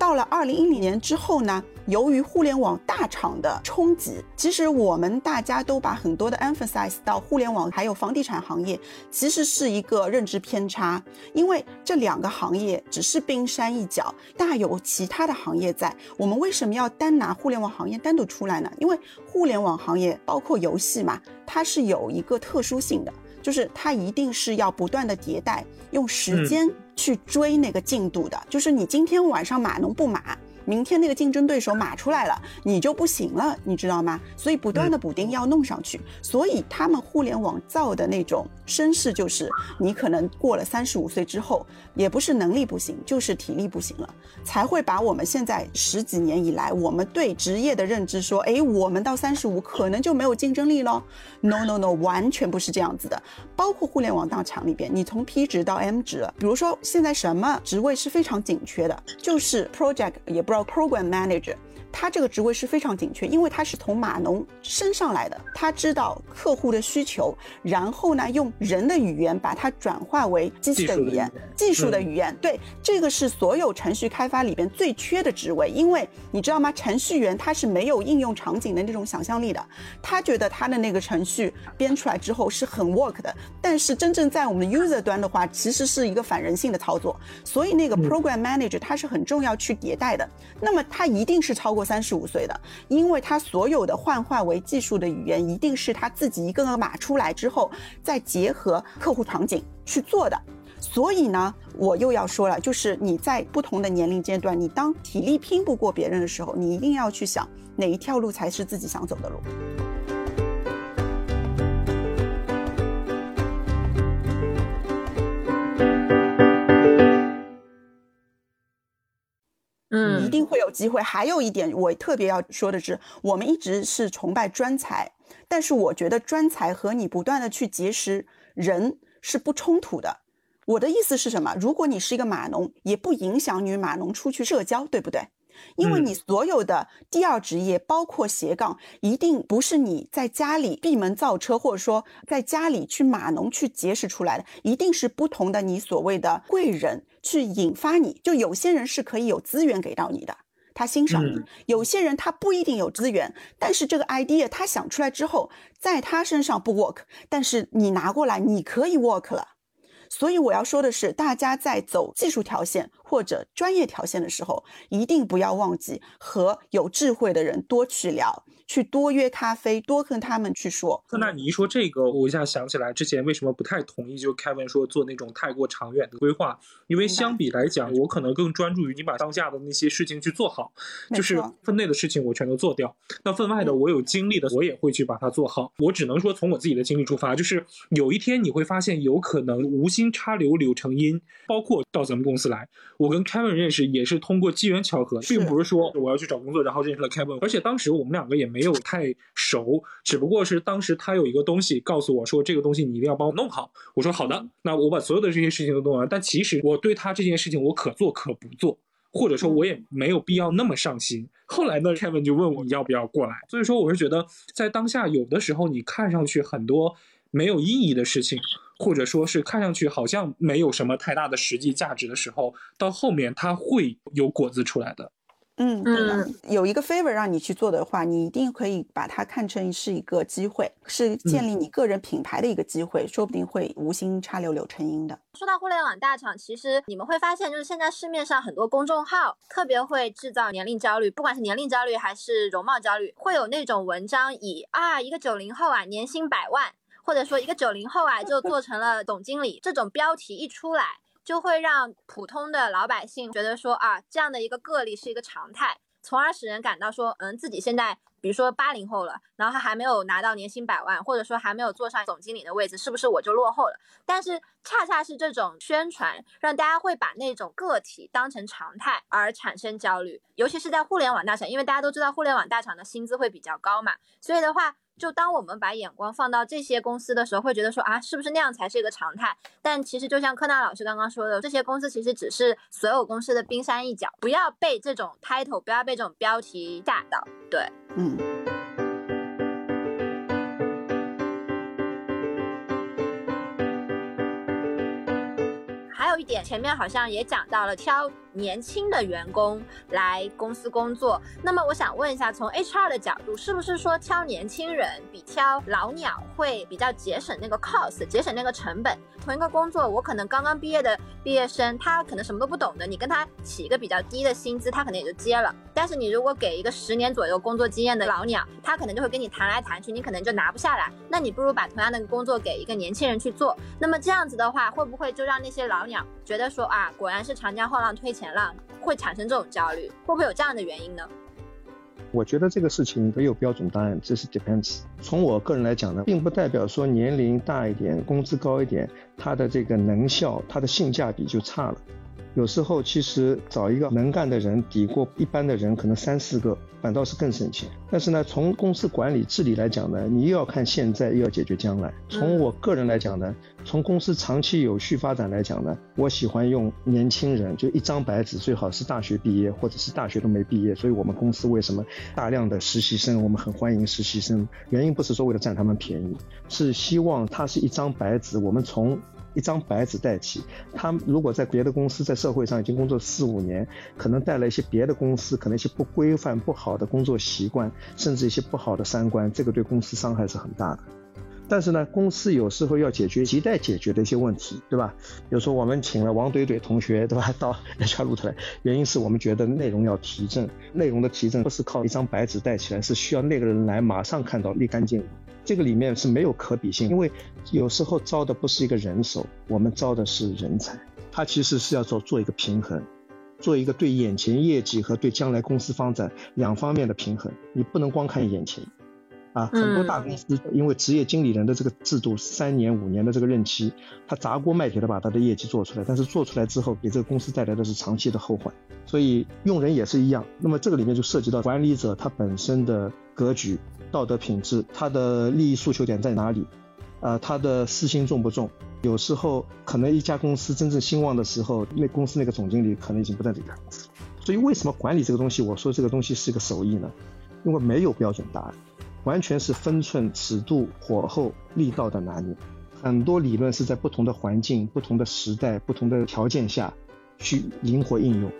到了二零一零年之后呢？由于互联网大厂的冲击，其实我们大家都把很多的 emphasize 到互联网还有房地产行业，其实是一个认知偏差。因为这两个行业只是冰山一角，大有其他的行业在。我们为什么要单拿互联网行业单独出来呢？因为互联网行业包括游戏嘛，它是有一个特殊性的，就是它一定是要不断的迭代，用时间去追那个进度的。就是你今天晚上码农不码。明天那个竞争对手码出来了，你就不行了，你知道吗？所以不断的补丁要弄上去。所以他们互联网造的那种声势，就是你可能过了三十五岁之后，也不是能力不行，就是体力不行了，才会把我们现在十几年以来我们对职业的认知说，哎，我们到三十五可能就没有竞争力了。No No No，完全不是这样子的。包括互联网大厂里边，你从 P 值到 M 值，比如说现在什么职位是非常紧缺的，就是 Project 也不知道。Program Manager，他这个职位是非常紧缺，因为他是从码农升上来的，他知道客户的需求，然后呢，用人的语言把它转化为机器的语言，技术的语言。对，这个是所有程序开发里边最缺的职位，因为你知道吗？程序员他是没有应用场景的那种想象力的，他觉得他的那个程序编出来之后是很 work 的，但是真正在我们 user 端的话，其实是一个反人性的操作，所以那个 Program Manager 他是很重要去迭代的。那么他一定是超过过三十五岁的，因为他所有的幻化为技术的语言，一定是他自己一个个码出来之后，再结合客户场景去做的。所以呢，我又要说了，就是你在不同的年龄阶段，你当体力拼不过别人的时候，你一定要去想哪一条路才是自己想走的路。嗯，一定会有机会。还有一点，我特别要说的是，我们一直是崇拜专才，但是我觉得专才和你不断的去结识人是不冲突的。我的意思是什么？如果你是一个码农，也不影响你码农出去社交，对不对？因为你所有的第二职业，包括斜杠，一定不是你在家里闭门造车，或者说在家里去码农去结识出来的，一定是不同的。你所谓的贵人去引发你，就有些人是可以有资源给到你的，他欣赏你；有些人他不一定有资源，但是这个 idea 他想出来之后，在他身上不 work，但是你拿过来，你可以 work 了。所以我要说的是，大家在走技术条线。或者专业条线的时候，一定不要忘记和有智慧的人多去聊，去多约咖啡，多跟他们去说。那你一说这个，我一下想起来之前为什么不太同意，就 Kevin 说做那种太过长远的规划，因为相比来讲，我可能更专注于你把当下的那些事情去做好，就是分内的事情我全都做掉，那分外的我有精力的，我也会去把它做好。我只能说从我自己的经历出发，就是有一天你会发现，有可能无心插柳柳成荫，包括到咱们公司来，我跟 Kevin 认识也是通过机缘巧合，并不是说我要去找工作然后认识了 Kevin，而且当时我们两个也没有太熟，只不过是当时他有一个东西告诉我说这个东西你一定要帮我弄好，我说好的，那我把所有的这些事情都弄完，但其实我对他这件事情我可做可不做，或者说我也没有必要那么上心。后来呢，Kevin 就问我你要不要过来，所以说我是觉得在当下有的时候你看上去很多没有意义的事情。或者说是看上去好像没有什么太大的实际价值的时候，到后面它会有果子出来的。嗯嗯，有一个 favor 让你去做的话，你一定可以把它看成是一个机会，是建立你个人品牌的一个机会，说不定会无心插柳柳成荫的。说到互联网大厂，其实你们会发现，就是现在市面上很多公众号特别会制造年龄焦虑，不管是年龄焦虑还是容貌焦虑，会有那种文章以啊一个九零后啊年薪百万。或者说一个九零后啊，就做成了总经理，这种标题一出来，就会让普通的老百姓觉得说啊，这样的一个个例是一个常态，从而使人感到说，嗯，自己现在比如说八零后了，然后还没有拿到年薪百万，或者说还没有坐上总经理的位置，是不是我就落后了？但是恰恰是这种宣传，让大家会把那种个体当成常态而产生焦虑，尤其是在互联网大厂，因为大家都知道互联网大厂的薪资会比较高嘛，所以的话。就当我们把眼光放到这些公司的时候，会觉得说啊，是不是那样才是一个常态？但其实就像柯纳老师刚刚说的，这些公司其实只是所有公司的冰山一角，不要被这种 title，不要被这种标题吓到。对，嗯。还有一点，前面好像也讲到了挑年轻的员工来公司工作。那么我想问一下，从 HR 的角度，是不是说挑年轻人比挑老鸟会比较节省那个 cost，节省那个成本？同一个工作，我可能刚刚毕业的毕业生，他可能什么都不懂的，你跟他起一个比较低的薪资，他可能也就接了。但是你如果给一个十年左右工作经验的老鸟，他可能就会跟你谈来谈去，你可能就拿不下来。那你不如把同样的工作给一个年轻人去做。那么这样子的话，会不会就让那些老鸟？觉得说啊，果然是长江后浪推前钱了，会产生这种焦虑，会不会有这样的原因呢？我觉得这个事情没有标准答案，这是 depends。从我个人来讲呢，并不代表说年龄大一点、工资高一点，它的这个能效、它的性价比就差了。有时候其实找一个能干的人抵过一般的人可能三四个，反倒是更省钱。但是呢，从公司管理治理来讲呢，你又要看现在，又要解决将来。从我个人来讲呢，从公司长期有序发展来讲呢，我喜欢用年轻人，就一张白纸，最好是大学毕业或者是大学都没毕业。所以我们公司为什么大量的实习生？我们很欢迎实习生，原因不是说为了占他们便宜，是希望他是一张白纸，我们从。一张白纸代替，他如果在别的公司，在社会上已经工作四五年，可能带来一些别的公司可能一些不规范、不好的工作习惯，甚至一些不好的三观，这个对公司伤害是很大的。但是呢，公司有时候要解决亟待解决的一些问题，对吧？比如说我们请了王怼怼同学，对吧？到 HR 露出来，原因是我们觉得内容要提振，内容的提振不是靠一张白纸带起来，是需要那个人来马上看到立竿见影。这个里面是没有可比性，因为有时候招的不是一个人手，我们招的是人才，他其实是要做做一个平衡，做一个对眼前业绩和对将来公司发展两方面的平衡，你不能光看眼前。啊，很多大公司因为职业经理人的这个制度，三年五年的这个任期，他砸锅卖铁的把他的业绩做出来，但是做出来之后，给这个公司带来的是长期的后患。所以用人也是一样。那么这个里面就涉及到管理者他本身的格局、道德品质，他的利益诉求点在哪里？呃，他的私心重不重？有时候可能一家公司真正兴旺的时候，那公司那个总经理可能已经不在这家公司。所以为什么管理这个东西，我说这个东西是一个手艺呢？因为没有标准答案。完全是分寸、尺度、火候、力道的拿捏，很多理论是在不同的环境、不同的时代、不同的条件下去灵活应用。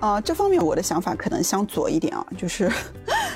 啊，这方面我的想法可能相左一点啊，就是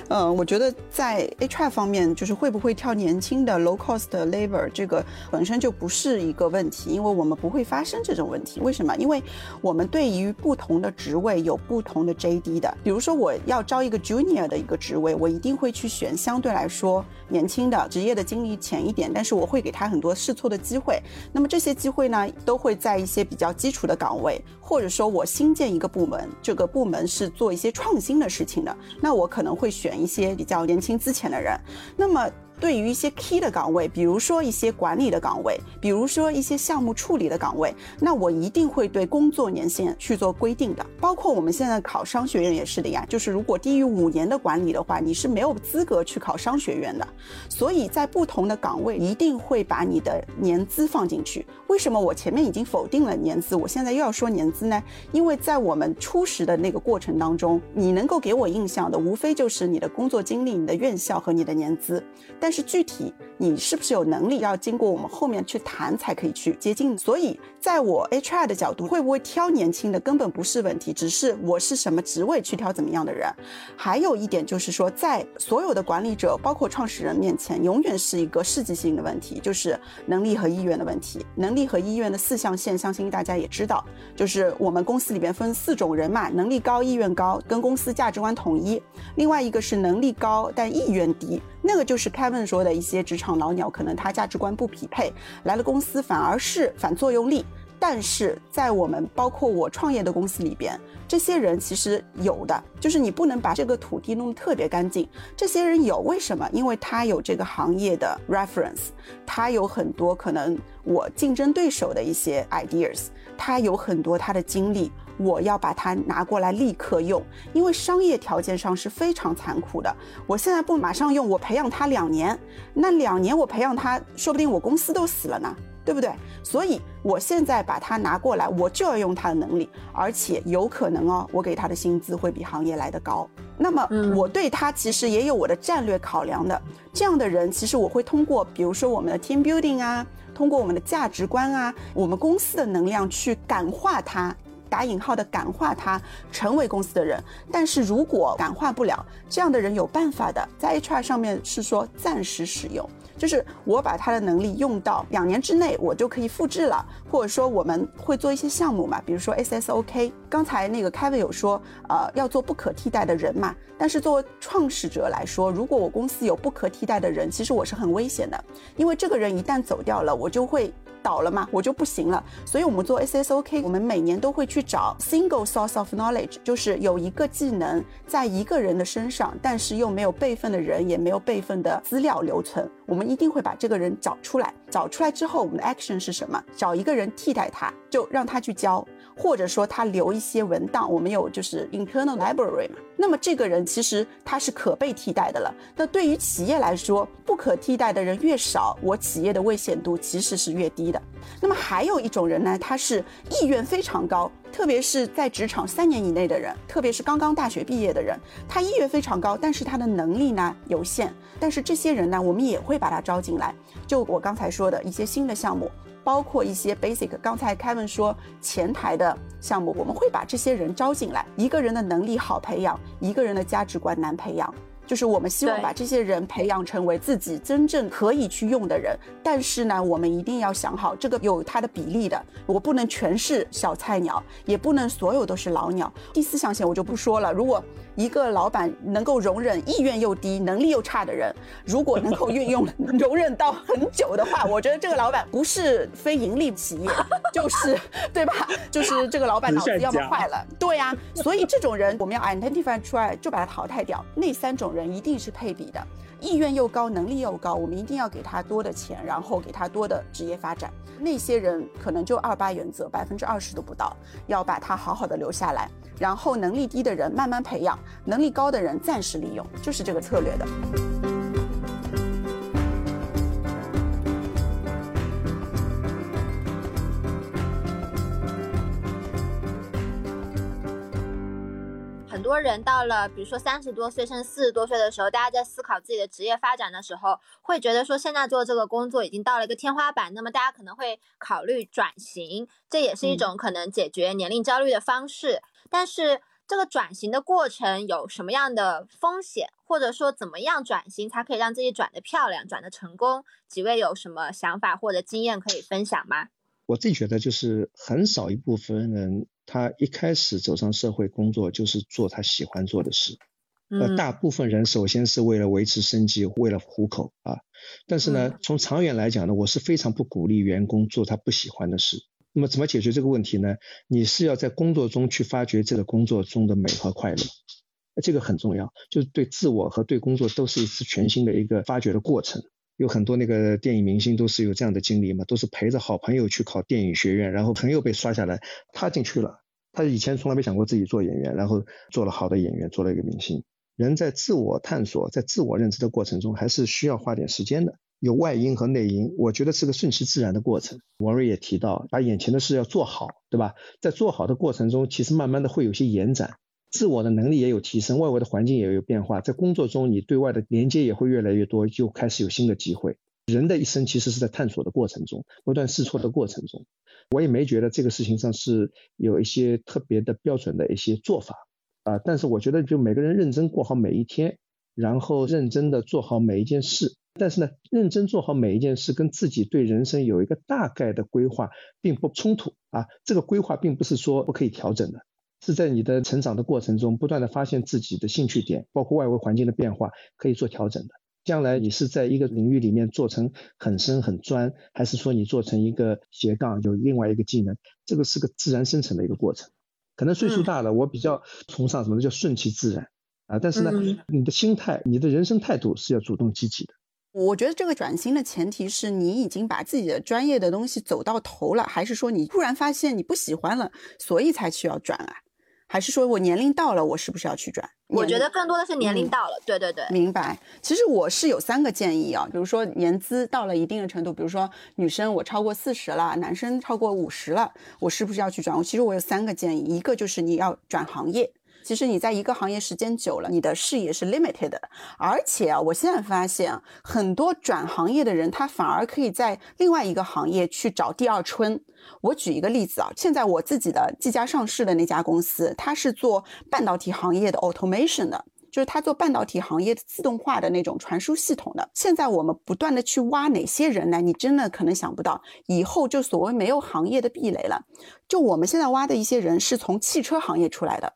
嗯，我觉得在 HR 方面，就是会不会跳年轻的 low cost labor，这个本身就不是一个问题，因为我们不会发生这种问题。为什么？因为我们对于不同的职位有不同的 JD 的。比如说，我要招一个 junior 的一个职位，我一定会去选相对来说年轻的、职业的经历浅一点，但是我会给他很多试错的机会。那么这些机会呢，都会在一些比较基础的岗位，或者说我新建一个部门，这个部门是做一些创新的事情的，那我可能会选一些比较年轻资浅的人。那么。对于一些 key 的岗位，比如说一些管理的岗位，比如说一些项目处理的岗位，那我一定会对工作年限去做规定的。包括我们现在考商学院也是的呀，就是如果低于五年的管理的话，你是没有资格去考商学院的。所以在不同的岗位，一定会把你的年资放进去。为什么我前面已经否定了年资，我现在又要说年资呢？因为在我们初始的那个过程当中，你能够给我印象的，无非就是你的工作经历、你的院校和你的年资。但但是具体你是不是有能力，要经过我们后面去谈才可以去接近。所以，在我 HR 的角度，会不会挑年轻的根本不是问题，只是我是什么职位去挑怎么样的人。还有一点就是说，在所有的管理者，包括创始人面前，永远是一个世纪性的问题，就是能力和意愿的问题。能力和意愿的四象限，相信大家也知道，就是我们公司里边分四种人嘛：能力高、意愿高，跟公司价值观统一；另外一个是能力高但意愿低。那个就是 Kevin 说的一些职场老鸟，可能他价值观不匹配，来了公司反而是反作用力。但是在我们包括我创业的公司里边，这些人其实有的，就是你不能把这个土地弄得特别干净。这些人有为什么？因为他有这个行业的 reference，他有很多可能我竞争对手的一些 ideas，他有很多他的经历。我要把它拿过来立刻用，因为商业条件上是非常残酷的。我现在不马上用，我培养他两年，那两年我培养他，说不定我公司都死了呢，对不对？所以我现在把它拿过来，我就要用他的能力，而且有可能哦，我给他的薪资会比行业来的高。那么我对他其实也有我的战略考量的。这样的人，其实我会通过，比如说我们的 team building 啊，通过我们的价值观啊，我们公司的能量去感化他。打引号的感化他成为公司的人，但是如果感化不了这样的人，有办法的，在 HR 上面是说暂时使用，就是我把他的能力用到两年之内，我就可以复制了，或者说我们会做一些项目嘛，比如说 SSOK。刚才那个 Kevin 有说，呃，要做不可替代的人嘛，但是作为创始者来说，如果我公司有不可替代的人，其实我是很危险的，因为这个人一旦走掉了，我就会。倒了嘛，我就不行了。所以，我们做 SSOK，我们每年都会去找 single source of knowledge，就是有一个技能在一个人的身上，但是又没有备份的人，也没有备份的资料留存。我们一定会把这个人找出来。找出来之后，我们的 action 是什么？找一个人替代他，就让他去教。或者说他留一些文档，我们有就是 internal library 嘛。那么这个人其实他是可被替代的了。那对于企业来说，不可替代的人越少，我企业的危险度其实是越低的。那么还有一种人呢，他是意愿非常高，特别是在职场三年以内的人，特别是刚刚大学毕业的人，他意愿非常高，但是他的能力呢有限。但是这些人呢，我们也会把他招进来。就我刚才说的一些新的项目。包括一些 basic，刚才 Kevin 说前台的项目，我们会把这些人招进来。一个人的能力好培养，一个人的价值观难培养。就是我们希望把这些人培养成为自己真正可以去用的人，但是呢，我们一定要想好这个有它的比例的，我不能全是小菜鸟，也不能所有都是老鸟。第四象限我就不说了。如果一个老板能够容忍意愿又低、能力又差的人，如果能够运用 容忍到很久的话，我觉得这个老板不是非盈利企业，就是对吧？就是这个老板脑子要么坏了，对呀。所以这种人我们要 identify 出来，就把他淘汰掉。那三种人。人一定是配比的，意愿又高，能力又高，我们一定要给他多的钱，然后给他多的职业发展。那些人可能就二八原则，百分之二十都不到，要把他好好的留下来，然后能力低的人慢慢培养，能力高的人暂时利用，就是这个策略的。多人到了，比如说三十多岁甚至四十多岁的时候，大家在思考自己的职业发展的时候，会觉得说现在做这个工作已经到了一个天花板，那么大家可能会考虑转型，这也是一种可能解决年龄焦虑的方式。但是这个转型的过程有什么样的风险，或者说怎么样转型才可以让自己转得漂亮、转得成功？几位有什么想法或者经验可以分享吗？我自己觉得，就是很少一部分人，他一开始走上社会工作就是做他喜欢做的事。呃，大部分人首先是为了维持生计，为了糊口啊。但是呢，从长远来讲呢，我是非常不鼓励员工做他不喜欢的事。那么怎么解决这个问题呢？你是要在工作中去发掘这个工作中的美和快乐，这个很重要，就是对自我和对工作都是一次全新的一个发掘的过程。有很多那个电影明星都是有这样的经历嘛，都是陪着好朋友去考电影学院，然后朋友被刷下来，他进去了。他以前从来没想过自己做演员，然后做了好的演员，做了一个明星。人在自我探索、在自我认知的过程中，还是需要花点时间的。有外因和内因，我觉得是个顺其自然的过程。王瑞也提到，把眼前的事要做好，对吧？在做好的过程中，其实慢慢的会有些延展，自我的能力也有提升，外围的环境也有变化，在工作中你对外的连接也会越来越多，就开始有新的机会。人的一生其实是在探索的过程中，不断试错的过程中。我也没觉得这个事情上是有一些特别的标准的一些做法。啊，但是我觉得就每个人认真过好每一天，然后认真的做好每一件事。但是呢，认真做好每一件事跟自己对人生有一个大概的规划并不冲突啊。这个规划并不是说不可以调整的，是在你的成长的过程中不断的发现自己的兴趣点，包括外围环境的变化可以做调整的。将来你是在一个领域里面做成很深很专，还是说你做成一个斜杠有另外一个技能，这个是个自然生成的一个过程。可能岁数大了，我比较崇尚什么叫顺其自然啊。但是呢，你的心态、你的人生态度是要主动积极的。我觉得这个转型的前提是你已经把自己的专业的东西走到头了，还是说你突然发现你不喜欢了，所以才需要转啊？还是说我年龄到了，我是不是要去转？我觉得更多的是年龄到了，对对对，明白。其实我是有三个建议啊，比如说年资到了一定的程度，比如说女生我超过四十了，男生超过五十了，我是不是要去转？我其实我有三个建议，一个就是你要转行业。其实你在一个行业时间久了，你的视野是 limited 的，而且啊，我现在发现很多转行业的人，他反而可以在另外一个行业去找第二春。我举一个例子啊，现在我自己的即将上市的那家公司，它是做半导体行业的 automation 的，就是它做半导体行业的自动化的那种传输系统的。现在我们不断的去挖哪些人呢？你真的可能想不到，以后就所谓没有行业的壁垒了。就我们现在挖的一些人，是从汽车行业出来的。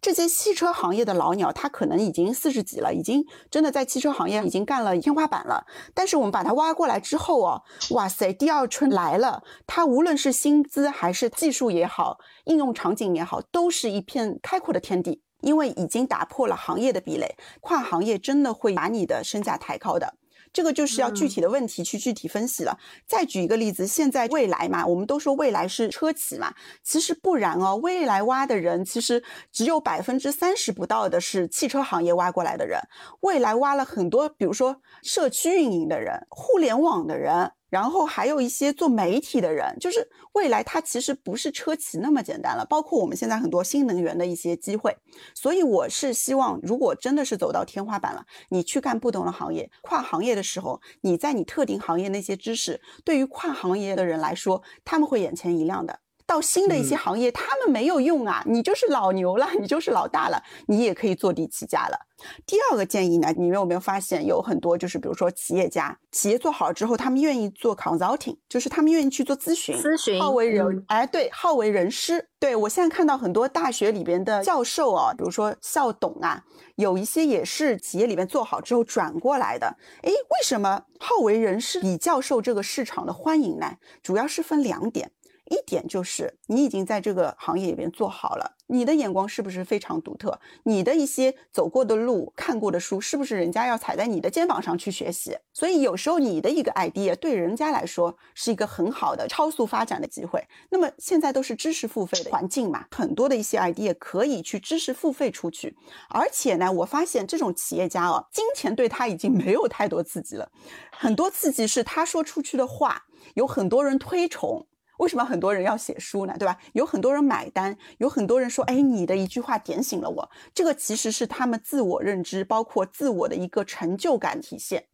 这些汽车行业的老鸟，他可能已经四十几了，已经真的在汽车行业已经干了天花板了。但是我们把他挖过来之后哦，哇塞，第二春来了。他无论是薪资还是技术也好，应用场景也好，都是一片开阔的天地。因为已经打破了行业的壁垒，跨行业真的会把你的身价抬高的。这个就是要具体的问题去具体分析了。再举一个例子，现在未来嘛，我们都说未来是车企嘛，其实不然哦。未来挖的人其实只有百分之三十不到的是汽车行业挖过来的人，未来挖了很多，比如说社区运营的人、互联网的人。然后还有一些做媒体的人，就是未来它其实不是车企那么简单了。包括我们现在很多新能源的一些机会，所以我是希望，如果真的是走到天花板了，你去干不同的行业、跨行业的时候，你在你特定行业那些知识，对于跨行业的人来说，他们会眼前一亮的。到新的一些行业，他们没有用啊，你就是老牛了，你就是老大了，你也可以坐地起价了。第二个建议呢，你们有没有发现有很多就是比如说企业家，企业做好了之后，他们愿意做 consulting，就是他们愿意去做咨询，咨询，好为人，哎，对，好为人师。对我现在看到很多大学里边的教授啊，比如说校董啊，有一些也是企业里面做好之后转过来的。哎，为什么好为人师比教授这个市场的欢迎呢？主要是分两点。一点就是你已经在这个行业里边做好了，你的眼光是不是非常独特？你的一些走过的路、看过的书，是不是人家要踩在你的肩膀上去学习？所以有时候你的一个 idea 对人家来说是一个很好的超速发展的机会。那么现在都是知识付费的环境嘛，很多的一些 idea 可以去知识付费出去。而且呢，我发现这种企业家哦，金钱对他已经没有太多刺激了，很多刺激是他说出去的话，有很多人推崇。为什么很多人要写书呢？对吧？有很多人买单，有很多人说：“哎，你的一句话点醒了我。”这个其实是他们自我认知，包括自我的一个成就感体现。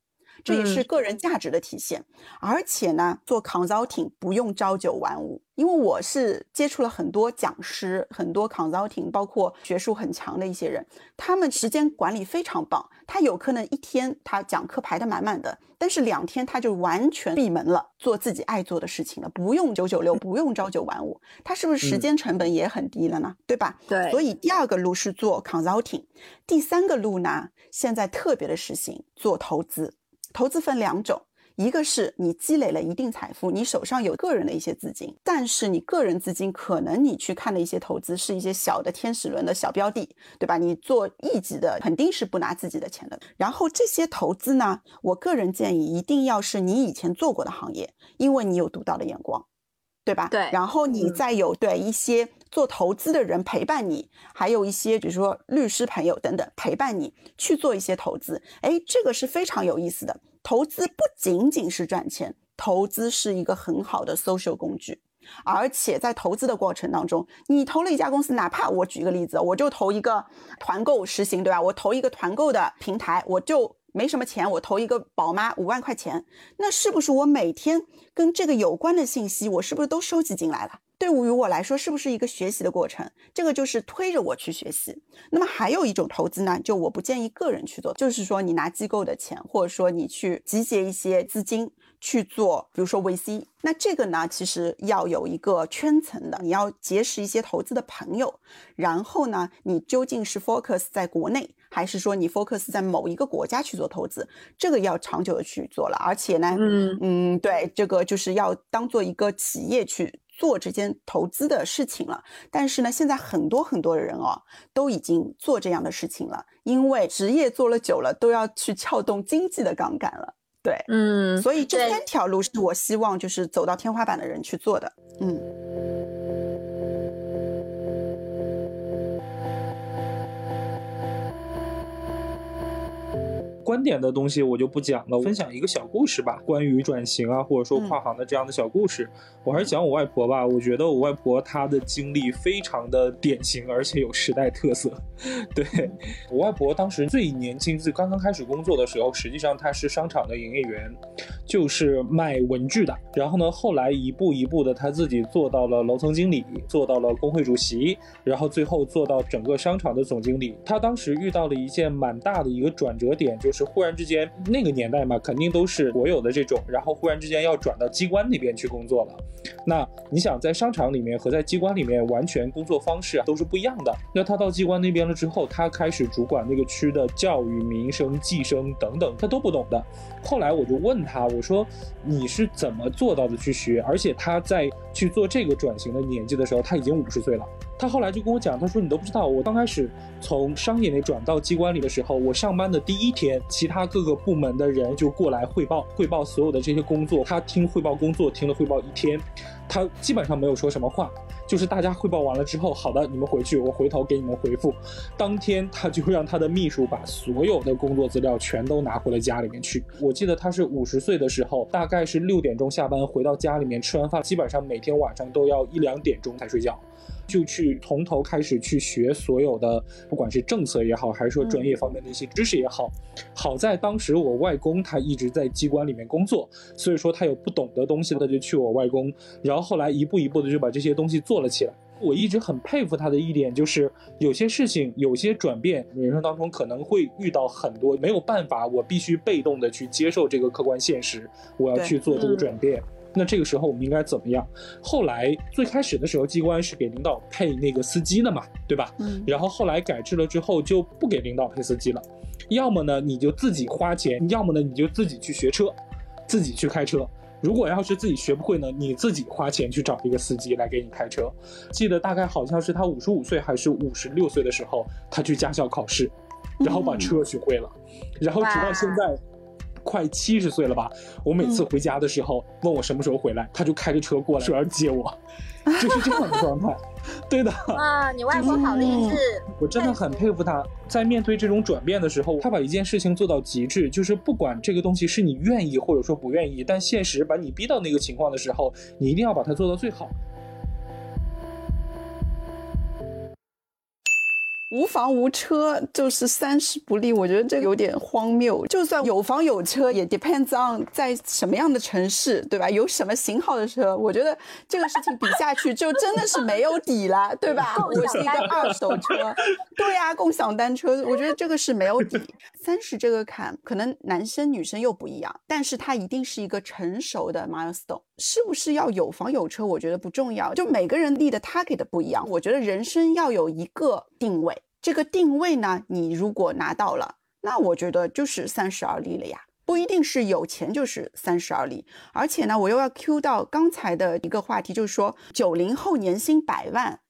这也是个人价值的体现。而且呢，做 consulting 不用朝九晚五。因为我是接触了很多讲师，很多 consulting，包括学术很强的一些人，他们时间管理非常棒。他有可能一天他讲课排得满满的，但是两天他就完全闭门了，做自己爱做的事情了，不用九九六，不用朝九晚五，他是不是时间成本也很低了呢？对吧？对。所以第二个路是做 consulting，第三个路呢，现在特别的实行做投资。投资分两种。一个是你积累了一定财富，你手上有个人的一些资金，但是你个人资金可能你去看的一些投资是一些小的天使轮的小标的，对吧？你做一级的肯定是不拿自己的钱的。然后这些投资呢，我个人建议一定要是你以前做过的行业，因为你有独到的眼光，对吧？对。然后你再有对一些做投资的人陪伴你，还有一些比如说律师朋友等等陪伴你去做一些投资，哎，这个是非常有意思的。投资不仅仅是赚钱，投资是一个很好的 social 工具，而且在投资的过程当中，你投了一家公司，哪怕我举个例子，我就投一个团购实行，对吧？我投一个团购的平台，我就没什么钱，我投一个宝妈五万块钱，那是不是我每天跟这个有关的信息，我是不是都收集进来了？对于我来说，是不是一个学习的过程？这个就是推着我去学习。那么还有一种投资呢，就我不建议个人去做，就是说你拿机构的钱，或者说你去集结一些资金去做，比如说 VC。那这个呢，其实要有一个圈层的，你要结识一些投资的朋友。然后呢，你究竟是 focus 在国内，还是说你 focus 在某一个国家去做投资？这个要长久的去做了。而且呢，嗯嗯，对，这个就是要当做一个企业去。做这件投资的事情了，但是呢，现在很多很多的人哦，都已经做这样的事情了，因为职业做了久了，都要去撬动经济的杠杆了。对，嗯，所以这三条路是我希望就是走到天花板的人去做的。嗯。观点的东西我就不讲了，分享一个小故事吧，关于转型啊，或者说跨行的这样的小故事。我还是讲我外婆吧，我觉得我外婆她的经历非常的典型，而且有时代特色。对我外婆当时最年轻、最刚刚开始工作的时候，实际上她是商场的营业员，就是卖文具的。然后呢，后来一步一步的，她自己做到了楼层经理，做到了工会主席，然后最后做到整个商场的总经理。她当时遇到了一件蛮大的一个转折点，就是。是忽然之间，那个年代嘛，肯定都是国有的这种，然后忽然之间要转到机关那边去工作了。那你想，在商场里面和在机关里面，完全工作方式都是不一样的。那他到机关那边了之后，他开始主管那个区的教育、民生、计生等等，他都不懂的。后来我就问他，我说你是怎么做到的去学？而且他在去做这个转型的年纪的时候，他已经五十岁了。他后来就跟我讲，他说你都不知道，我刚开始从商业内转到机关里的时候，我上班的第一天，其他各个部门的人就过来汇报，汇报所有的这些工作。他听汇报工作，听了汇报一天，他基本上没有说什么话，就是大家汇报完了之后，好的，你们回去，我回头给你们回复。当天他就让他的秘书把所有的工作资料全都拿回了家里面去。我记得他是五十岁的时候，大概是六点钟下班回到家里面，吃完饭，基本上每天晚上都要一两点钟才睡觉。就去从头开始去学所有的，不管是政策也好，还是说专业方面的一些知识也好。好在当时我外公他一直在机关里面工作，所以说他有不懂的东西，他就去我外公。然后后来一步一步的就把这些东西做了起来。我一直很佩服他的一点就是，有些事情有些转变，人生当中可能会遇到很多没有办法，我必须被动的去接受这个客观现实，我要去做这个转变。那这个时候我们应该怎么样？后来最开始的时候，机关是给领导配那个司机的嘛，对吧？嗯。然后后来改制了之后，就不给领导配司机了。要么呢，你就自己花钱；要么呢，你就自己去学车，自己去开车。如果要是自己学不会呢，你自己花钱去找一个司机来给你开车。记得大概好像是他五十五岁还是五十六岁的时候，他去驾校考试，然后把车学会了，然后直到现在。快七十岁了吧？我每次回家的时候问我什么时候回来，他就开着车过来说要接我，就是这样的状态。对的。啊，你外婆好励志！我真的很佩服他，在面对这种转变的时候，他把一件事情做到极致，就是不管这个东西是你愿意或者说不愿意，但现实把你逼到那个情况的时候，你一定要把它做到最好。无房无车就是三十不立，我觉得这个有点荒谬。就算有房有车，也 depends on 在什么样的城市，对吧？有什么型号的车？我觉得这个事情比下去就真的是没有底了，对吧？我是一个二手车，对呀，共享单车，我觉得这个是没有底。三十这个坎，可能男生女生又不一样，但是它一定是一个成熟的 milestone。是不是要有房有车？我觉得不重要，就每个人立的 target 不一样。我觉得人生要有一个定位。这个定位呢，你如果拿到了，那我觉得就是三十而立了呀，不一定是有钱就是三十而立。而且呢，我又要 Q 到刚才的一个话题，就是说九零后年薪百万，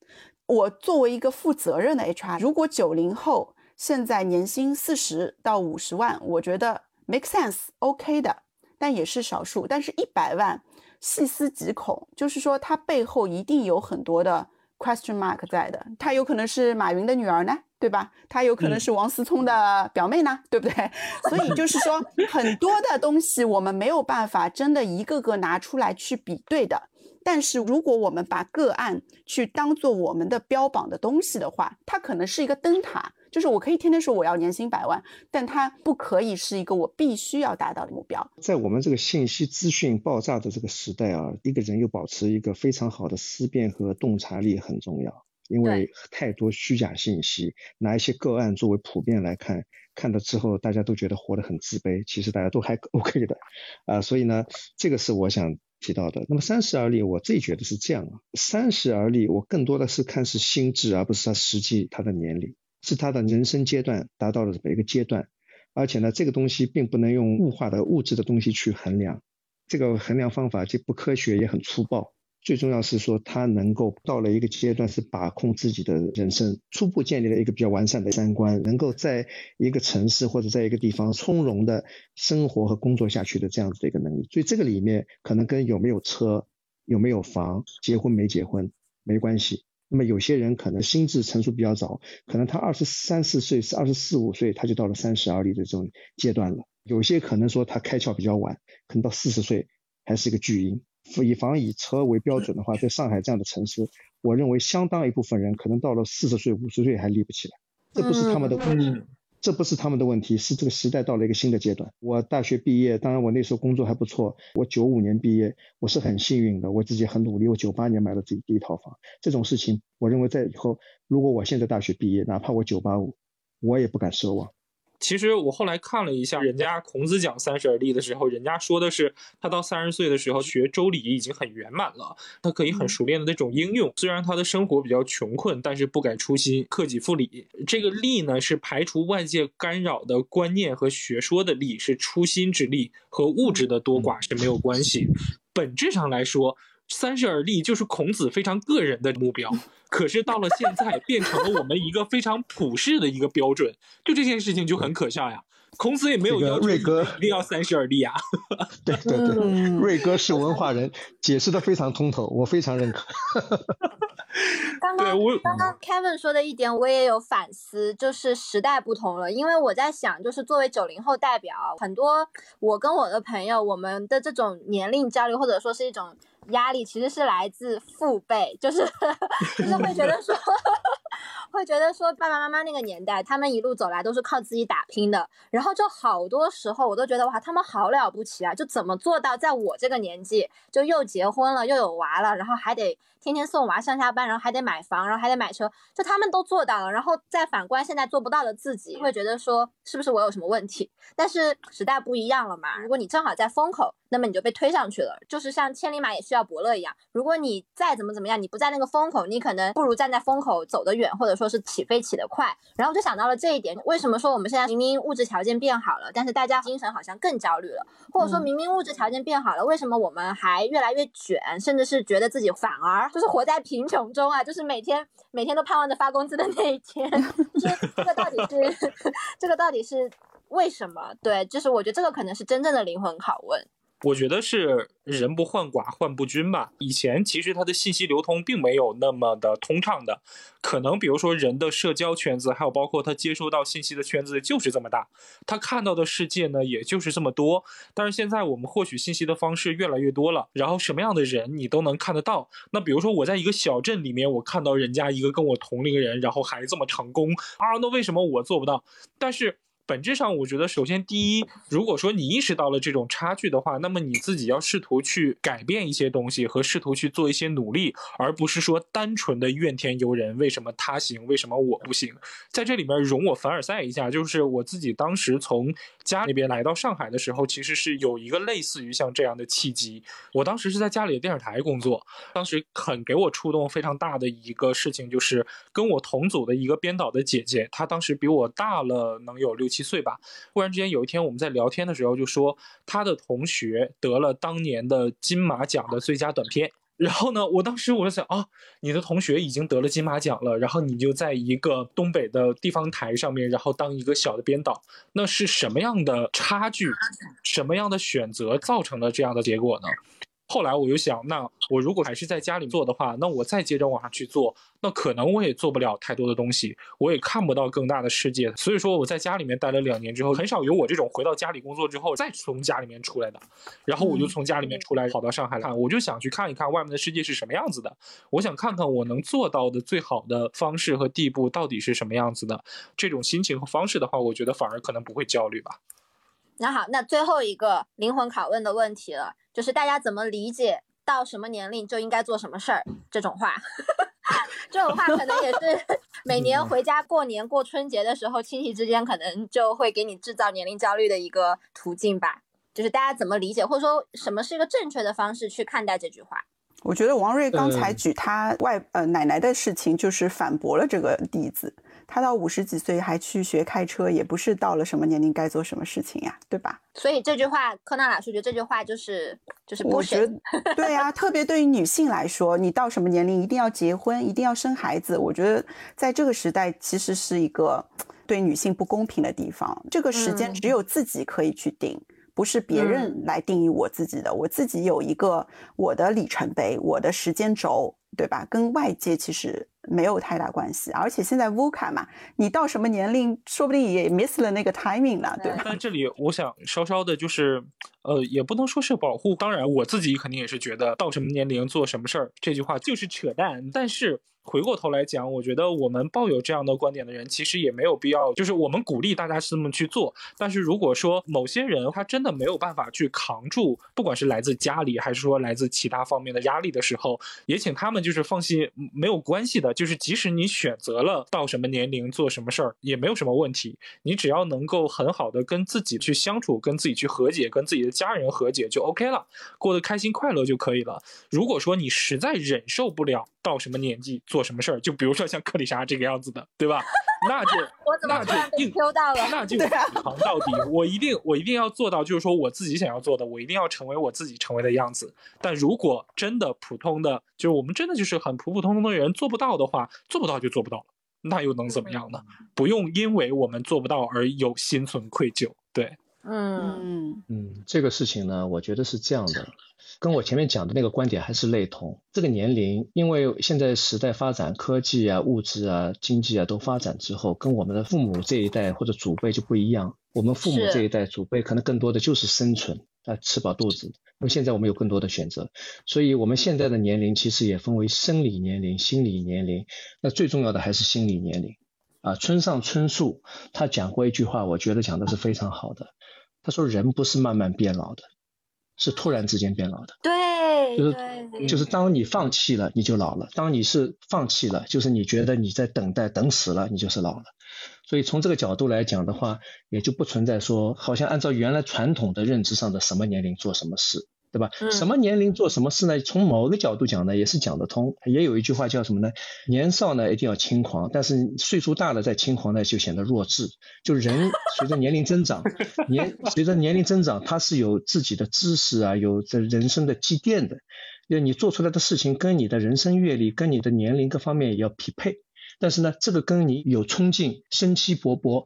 我作为一个负责任的 HR，如果九零后现在年薪四十到五十万，我觉得 make sense，OK 的，但也是少数。但是一百万，细思极恐，就是说它背后一定有很多的。Question mark 在的，她有可能是马云的女儿呢，对吧？她有可能是王思聪的表妹呢，对不对？所以就是说，很多的东西我们没有办法真的一个个拿出来去比对的。但是如果我们把个案去当做我们的标榜的东西的话，它可能是一个灯塔。就是我可以天天说我要年薪百万，但它不可以是一个我必须要达到的目标。在我们这个信息资讯爆炸的这个时代啊，一个人又保持一个非常好的思辨和洞察力很重要，因为太多虚假信息，拿一些个案作为普遍来看，看了之后大家都觉得活得很自卑，其实大家都还 OK 的啊，所以呢，这个是我想提到的。那么三十而立，我自己觉得是这样啊，三十而立，我更多的是看是心智，而不是他实际他的年龄。是他的人生阶段达到了这么一个阶段，而且呢，这个东西并不能用物化的物质的东西去衡量，这个衡量方法既不科学也很粗暴。最重要是说，他能够到了一个阶段是把控自己的人生，初步建立了一个比较完善的三观，能够在一个城市或者在一个地方从容的生活和工作下去的这样子的一个能力。所以这个里面可能跟有没有车、有没有房、结婚没结婚没关系。那么有些人可能心智成熟比较早，可能他二十三四岁、是二十四五岁，他就到了三十而立的这种阶段了。有些可能说他开窍比较晚，可能到四十岁还是一个巨婴。以房以车为标准的话，在上海这样的城市，我认为相当一部分人可能到了四十岁、五十岁还立不起来，这不是他们的问题。这不是他们的问题，是这个时代到了一个新的阶段。我大学毕业，当然我那时候工作还不错。我九五年毕业，我是很幸运的，我自己很努力。我九八年买了自己第一套房。这种事情，我认为在以后，如果我现在大学毕业，哪怕我九八五，我也不敢奢望。其实我后来看了一下，人家孔子讲三十而立的时候，人家说的是他到三十岁的时候学周礼已经很圆满了，他可以很熟练的那种应用。虽然他的生活比较穷困，但是不改初心，克己复礼。这个立呢，是排除外界干扰的观念和学说的立，是初心之立，和物质的多寡是没有关系。本质上来说。三十而立就是孔子非常个人的目标，可是到了现在变成了我们一个非常普世的一个标准，就这件事情就很可笑呀。孔子也没有要求瑞哥一定要三十而立啊。对对对，瑞哥是文化人，解释的非常通透，我非常认可。刚刚刚刚 Kevin 说的一点，我也有反思，就是时代不同了。因为我在想，就是作为九零后代表，很多我跟我的朋友，我们的这种年龄交流，或者说是一种。压力其实是来自父辈，就是 就是会觉得说，会觉得说爸爸妈妈那个年代，他们一路走来都是靠自己打拼的，然后就好多时候我都觉得哇，他们好了不起啊，就怎么做到在我这个年纪就又结婚了又有娃了，然后还得。天天送娃上下班，然后还得买房，然后还得买车，就他们都做到了，然后再反观现在做不到的自己，会觉得说是不是我有什么问题？但是时代不一样了嘛，如果你正好在风口，那么你就被推上去了，就是像千里马也需要伯乐一样，如果你再怎么怎么样，你不在那个风口，你可能不如站在风口走得远，或者说是起飞起得快。然后我就想到了这一点，为什么说我们现在明明物质条件变好了，但是大家精神好像更焦虑了，或者说明明物质条件变好了，为什么我们还越来越卷，甚至是觉得自己反而就是活在贫。穷中啊，就是每天每天都盼望着发工资的那一天，就是这个到底是 这个到底是为什么？对，就是我觉得这个可能是真正的灵魂拷问。我觉得是人不患寡，患不均吧。以前其实它的信息流通并没有那么的通畅的，可能比如说人的社交圈子，还有包括他接收到信息的圈子就是这么大，他看到的世界呢也就是这么多。但是现在我们获取信息的方式越来越多了，然后什么样的人你都能看得到。那比如说我在一个小镇里面，我看到人家一个跟我同龄人，然后还这么成功啊，那为什么我做不到？但是。本质上，我觉得首先第一，如果说你意识到了这种差距的话，那么你自己要试图去改变一些东西和试图去做一些努力，而不是说单纯的怨天尤人，为什么他行，为什么我不行？在这里面容我凡尔赛一下，就是我自己当时从家里边来到上海的时候，其实是有一个类似于像这样的契机。我当时是在家里的电视台工作，当时很给我触动非常大的一个事情，就是跟我同组的一个编导的姐姐，她当时比我大了能有六七。七岁吧，忽然之间有一天我们在聊天的时候，就说他的同学得了当年的金马奖的最佳短片。然后呢，我当时我就想啊，你的同学已经得了金马奖了，然后你就在一个东北的地方台上面，然后当一个小的编导，那是什么样的差距，什么样的选择造成了这样的结果呢？后来我又想，那我如果还是在家里做的话，那我再接着往上去做，那可能我也做不了太多的东西，我也看不到更大的世界。所以说我在家里面待了两年之后，很少有我这种回到家里工作之后再从家里面出来的。然后我就从家里面出来，跑到上海看，我就想去看一看外面的世界是什么样子的。我想看看我能做到的最好的方式和地步到底是什么样子的。这种心情和方式的话，我觉得反而可能不会焦虑吧。那好，那最后一个灵魂拷问的问题了。就是大家怎么理解到什么年龄就应该做什么事儿这种话，这种话可能也是 每年回家过年过春节的时候，亲戚之间可能就会给你制造年龄焦虑的一个途径吧。就是大家怎么理解，或者说什么是一个正确的方式去看待这句话？我觉得王瑞刚才举他外呃奶奶的事情，就是反驳了这个例子。他到五十几岁还去学开车，也不是到了什么年龄该做什么事情呀，对吧？所以这句话，柯纳老师觉得这句话就是就是我觉得对呀，特别对于女性来说，你到什么年龄一定要结婚，一定要生孩子，我觉得在这个时代其实是一个对女性不公平的地方。这个时间只有自己可以去定，不是别人来定义我自己的。我自己有一个我的里程碑，我的时间轴。对吧？跟外界其实没有太大关系，而且现在 VUCA 嘛，你到什么年龄，说不定也 miss 了那个 timing 呢，对吧？但这里我想稍稍的就是，呃，也不能说是保护，当然我自己肯定也是觉得到什么年龄做什么事儿，这句话就是扯淡，但是。回过头来讲，我觉得我们抱有这样的观点的人，其实也没有必要，就是我们鼓励大家这么去做。但是如果说某些人他真的没有办法去扛住，不管是来自家里还是说来自其他方面的压力的时候，也请他们就是放心，没有关系的。就是即使你选择了到什么年龄做什么事儿，也没有什么问题。你只要能够很好的跟自己去相处，跟自己去和解，跟自己的家人和解就 OK 了，过得开心快乐就可以了。如果说你实在忍受不了到什么年纪做。什么事儿？就比如说像克里莎这个样子的，对吧？那就 那就硬到了，那就扛到底。我一定我一定要做到，就是说我自己想要做的，我一定要成为我自己成为的样子。但如果真的普通的，就是我们真的就是很普普通通的人做不到的话，做不到就做不到了，那又能怎么样呢？不用因为我们做不到而有心存愧疚。对，嗯嗯嗯，这个事情呢，我觉得是这样的。跟我前面讲的那个观点还是类同。这个年龄，因为现在时代发展，科技啊、物质啊、经济啊都发展之后，跟我们的父母这一代或者祖辈就不一样。我们父母这一代祖辈可能更多的就是生存啊，吃饱肚子。那么现在我们有更多的选择，所以我们现在的年龄其实也分为生理年龄、心理年龄。那最重要的还是心理年龄啊。村上春树他讲过一句话，我觉得讲的是非常好的。他说：“人不是慢慢变老的。”是突然之间变老的，对，就是就是当你放弃了，你就老了；当你是放弃了，就是你觉得你在等待等死了，你就是老了。所以从这个角度来讲的话，也就不存在说好像按照原来传统的认知上的什么年龄做什么事。对吧？什么年龄做什么事呢？从某个角度讲呢，也是讲得通。也有一句话叫什么呢？年少呢一定要轻狂，但是岁数大了再轻狂呢就显得弱智。就人 随着年龄增长，年随着年龄增长，他是有自己的知识啊，有这人生的积淀的。就你做出来的事情跟你的人生阅历、跟你的年龄各方面也要匹配。但是呢，这个跟你有冲劲、生机勃勃。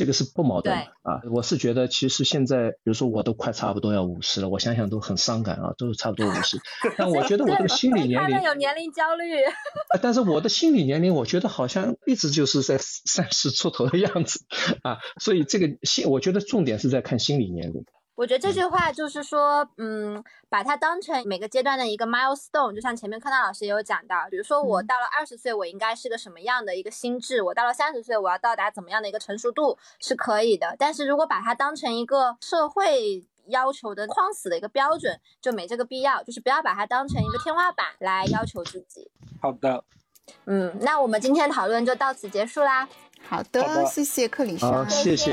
这个是不矛盾的啊。我是觉得其实现在，比如说我都快差不多要五十了，我想想都很伤感啊，都是差不多五十。但我觉得我这个心理年龄 有年龄焦虑。啊但是我的心理年龄，我觉得好像一直就是在三十出头的样子啊。所以这个心，我觉得重点是在看心理年龄。我觉得这句话就是说，嗯，把它当成每个阶段的一个 milestone，就像前面康纳老师也有讲到，比如说我嗯到了二十岁，我应该是个什么样的一个心智；我到了三十岁，我要到达怎么样的一个成熟度是可以的。但是如果把它当成一个社会要求的框死的一个标准，就没这个必要，就是不要把它当成一个天花板来要求自己。好的，嗯，那我们今天讨论就到此结束啦，好的，好的谢谢克里好莎，谢谢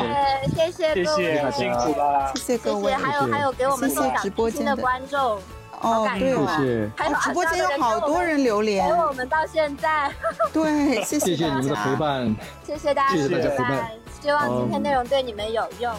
谢谢谢各位，谢，辛苦了。谢谢各位谢谢，。还有谢谢还有给我们谢谢送直播间的观众。哦，对哦，谢谢，还有哦直播间有有好多人留言陪，我们到现在，对，谢谢谢大家你们的陪。伴。谢谢大家谢谢的大家陪伴伴，希望今天内容对你们有用。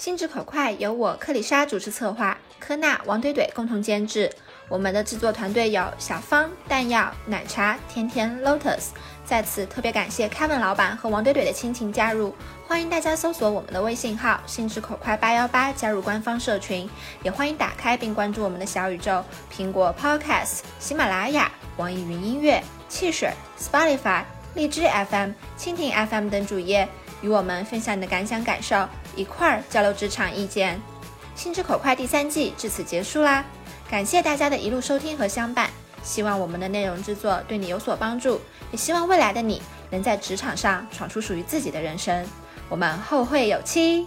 心直口快由我克里莎主持策划，科纳、王怼怼共同监制。我们的制作团队有小芳、弹药、奶茶、甜甜、Lotus。在此特别感谢 Kevin 老板和王怼怼的亲情加入，欢迎大家搜索我们的微信号“心直口快八幺八”加入官方社群，也欢迎打开并关注我们的小宇宙、苹果 Podcast、喜马拉雅、网易云音乐、汽水、Spotify、荔枝 FM、蜻蜓 FM 等主页，与我们分享你的感想感受，一块儿交流职场意见。心直口快第三季至此结束啦，感谢大家的一路收听和相伴，希望我们的内容制作对你有所帮助，也希望未来的你能在职场上闯出属于自己的人生。我们后会有期。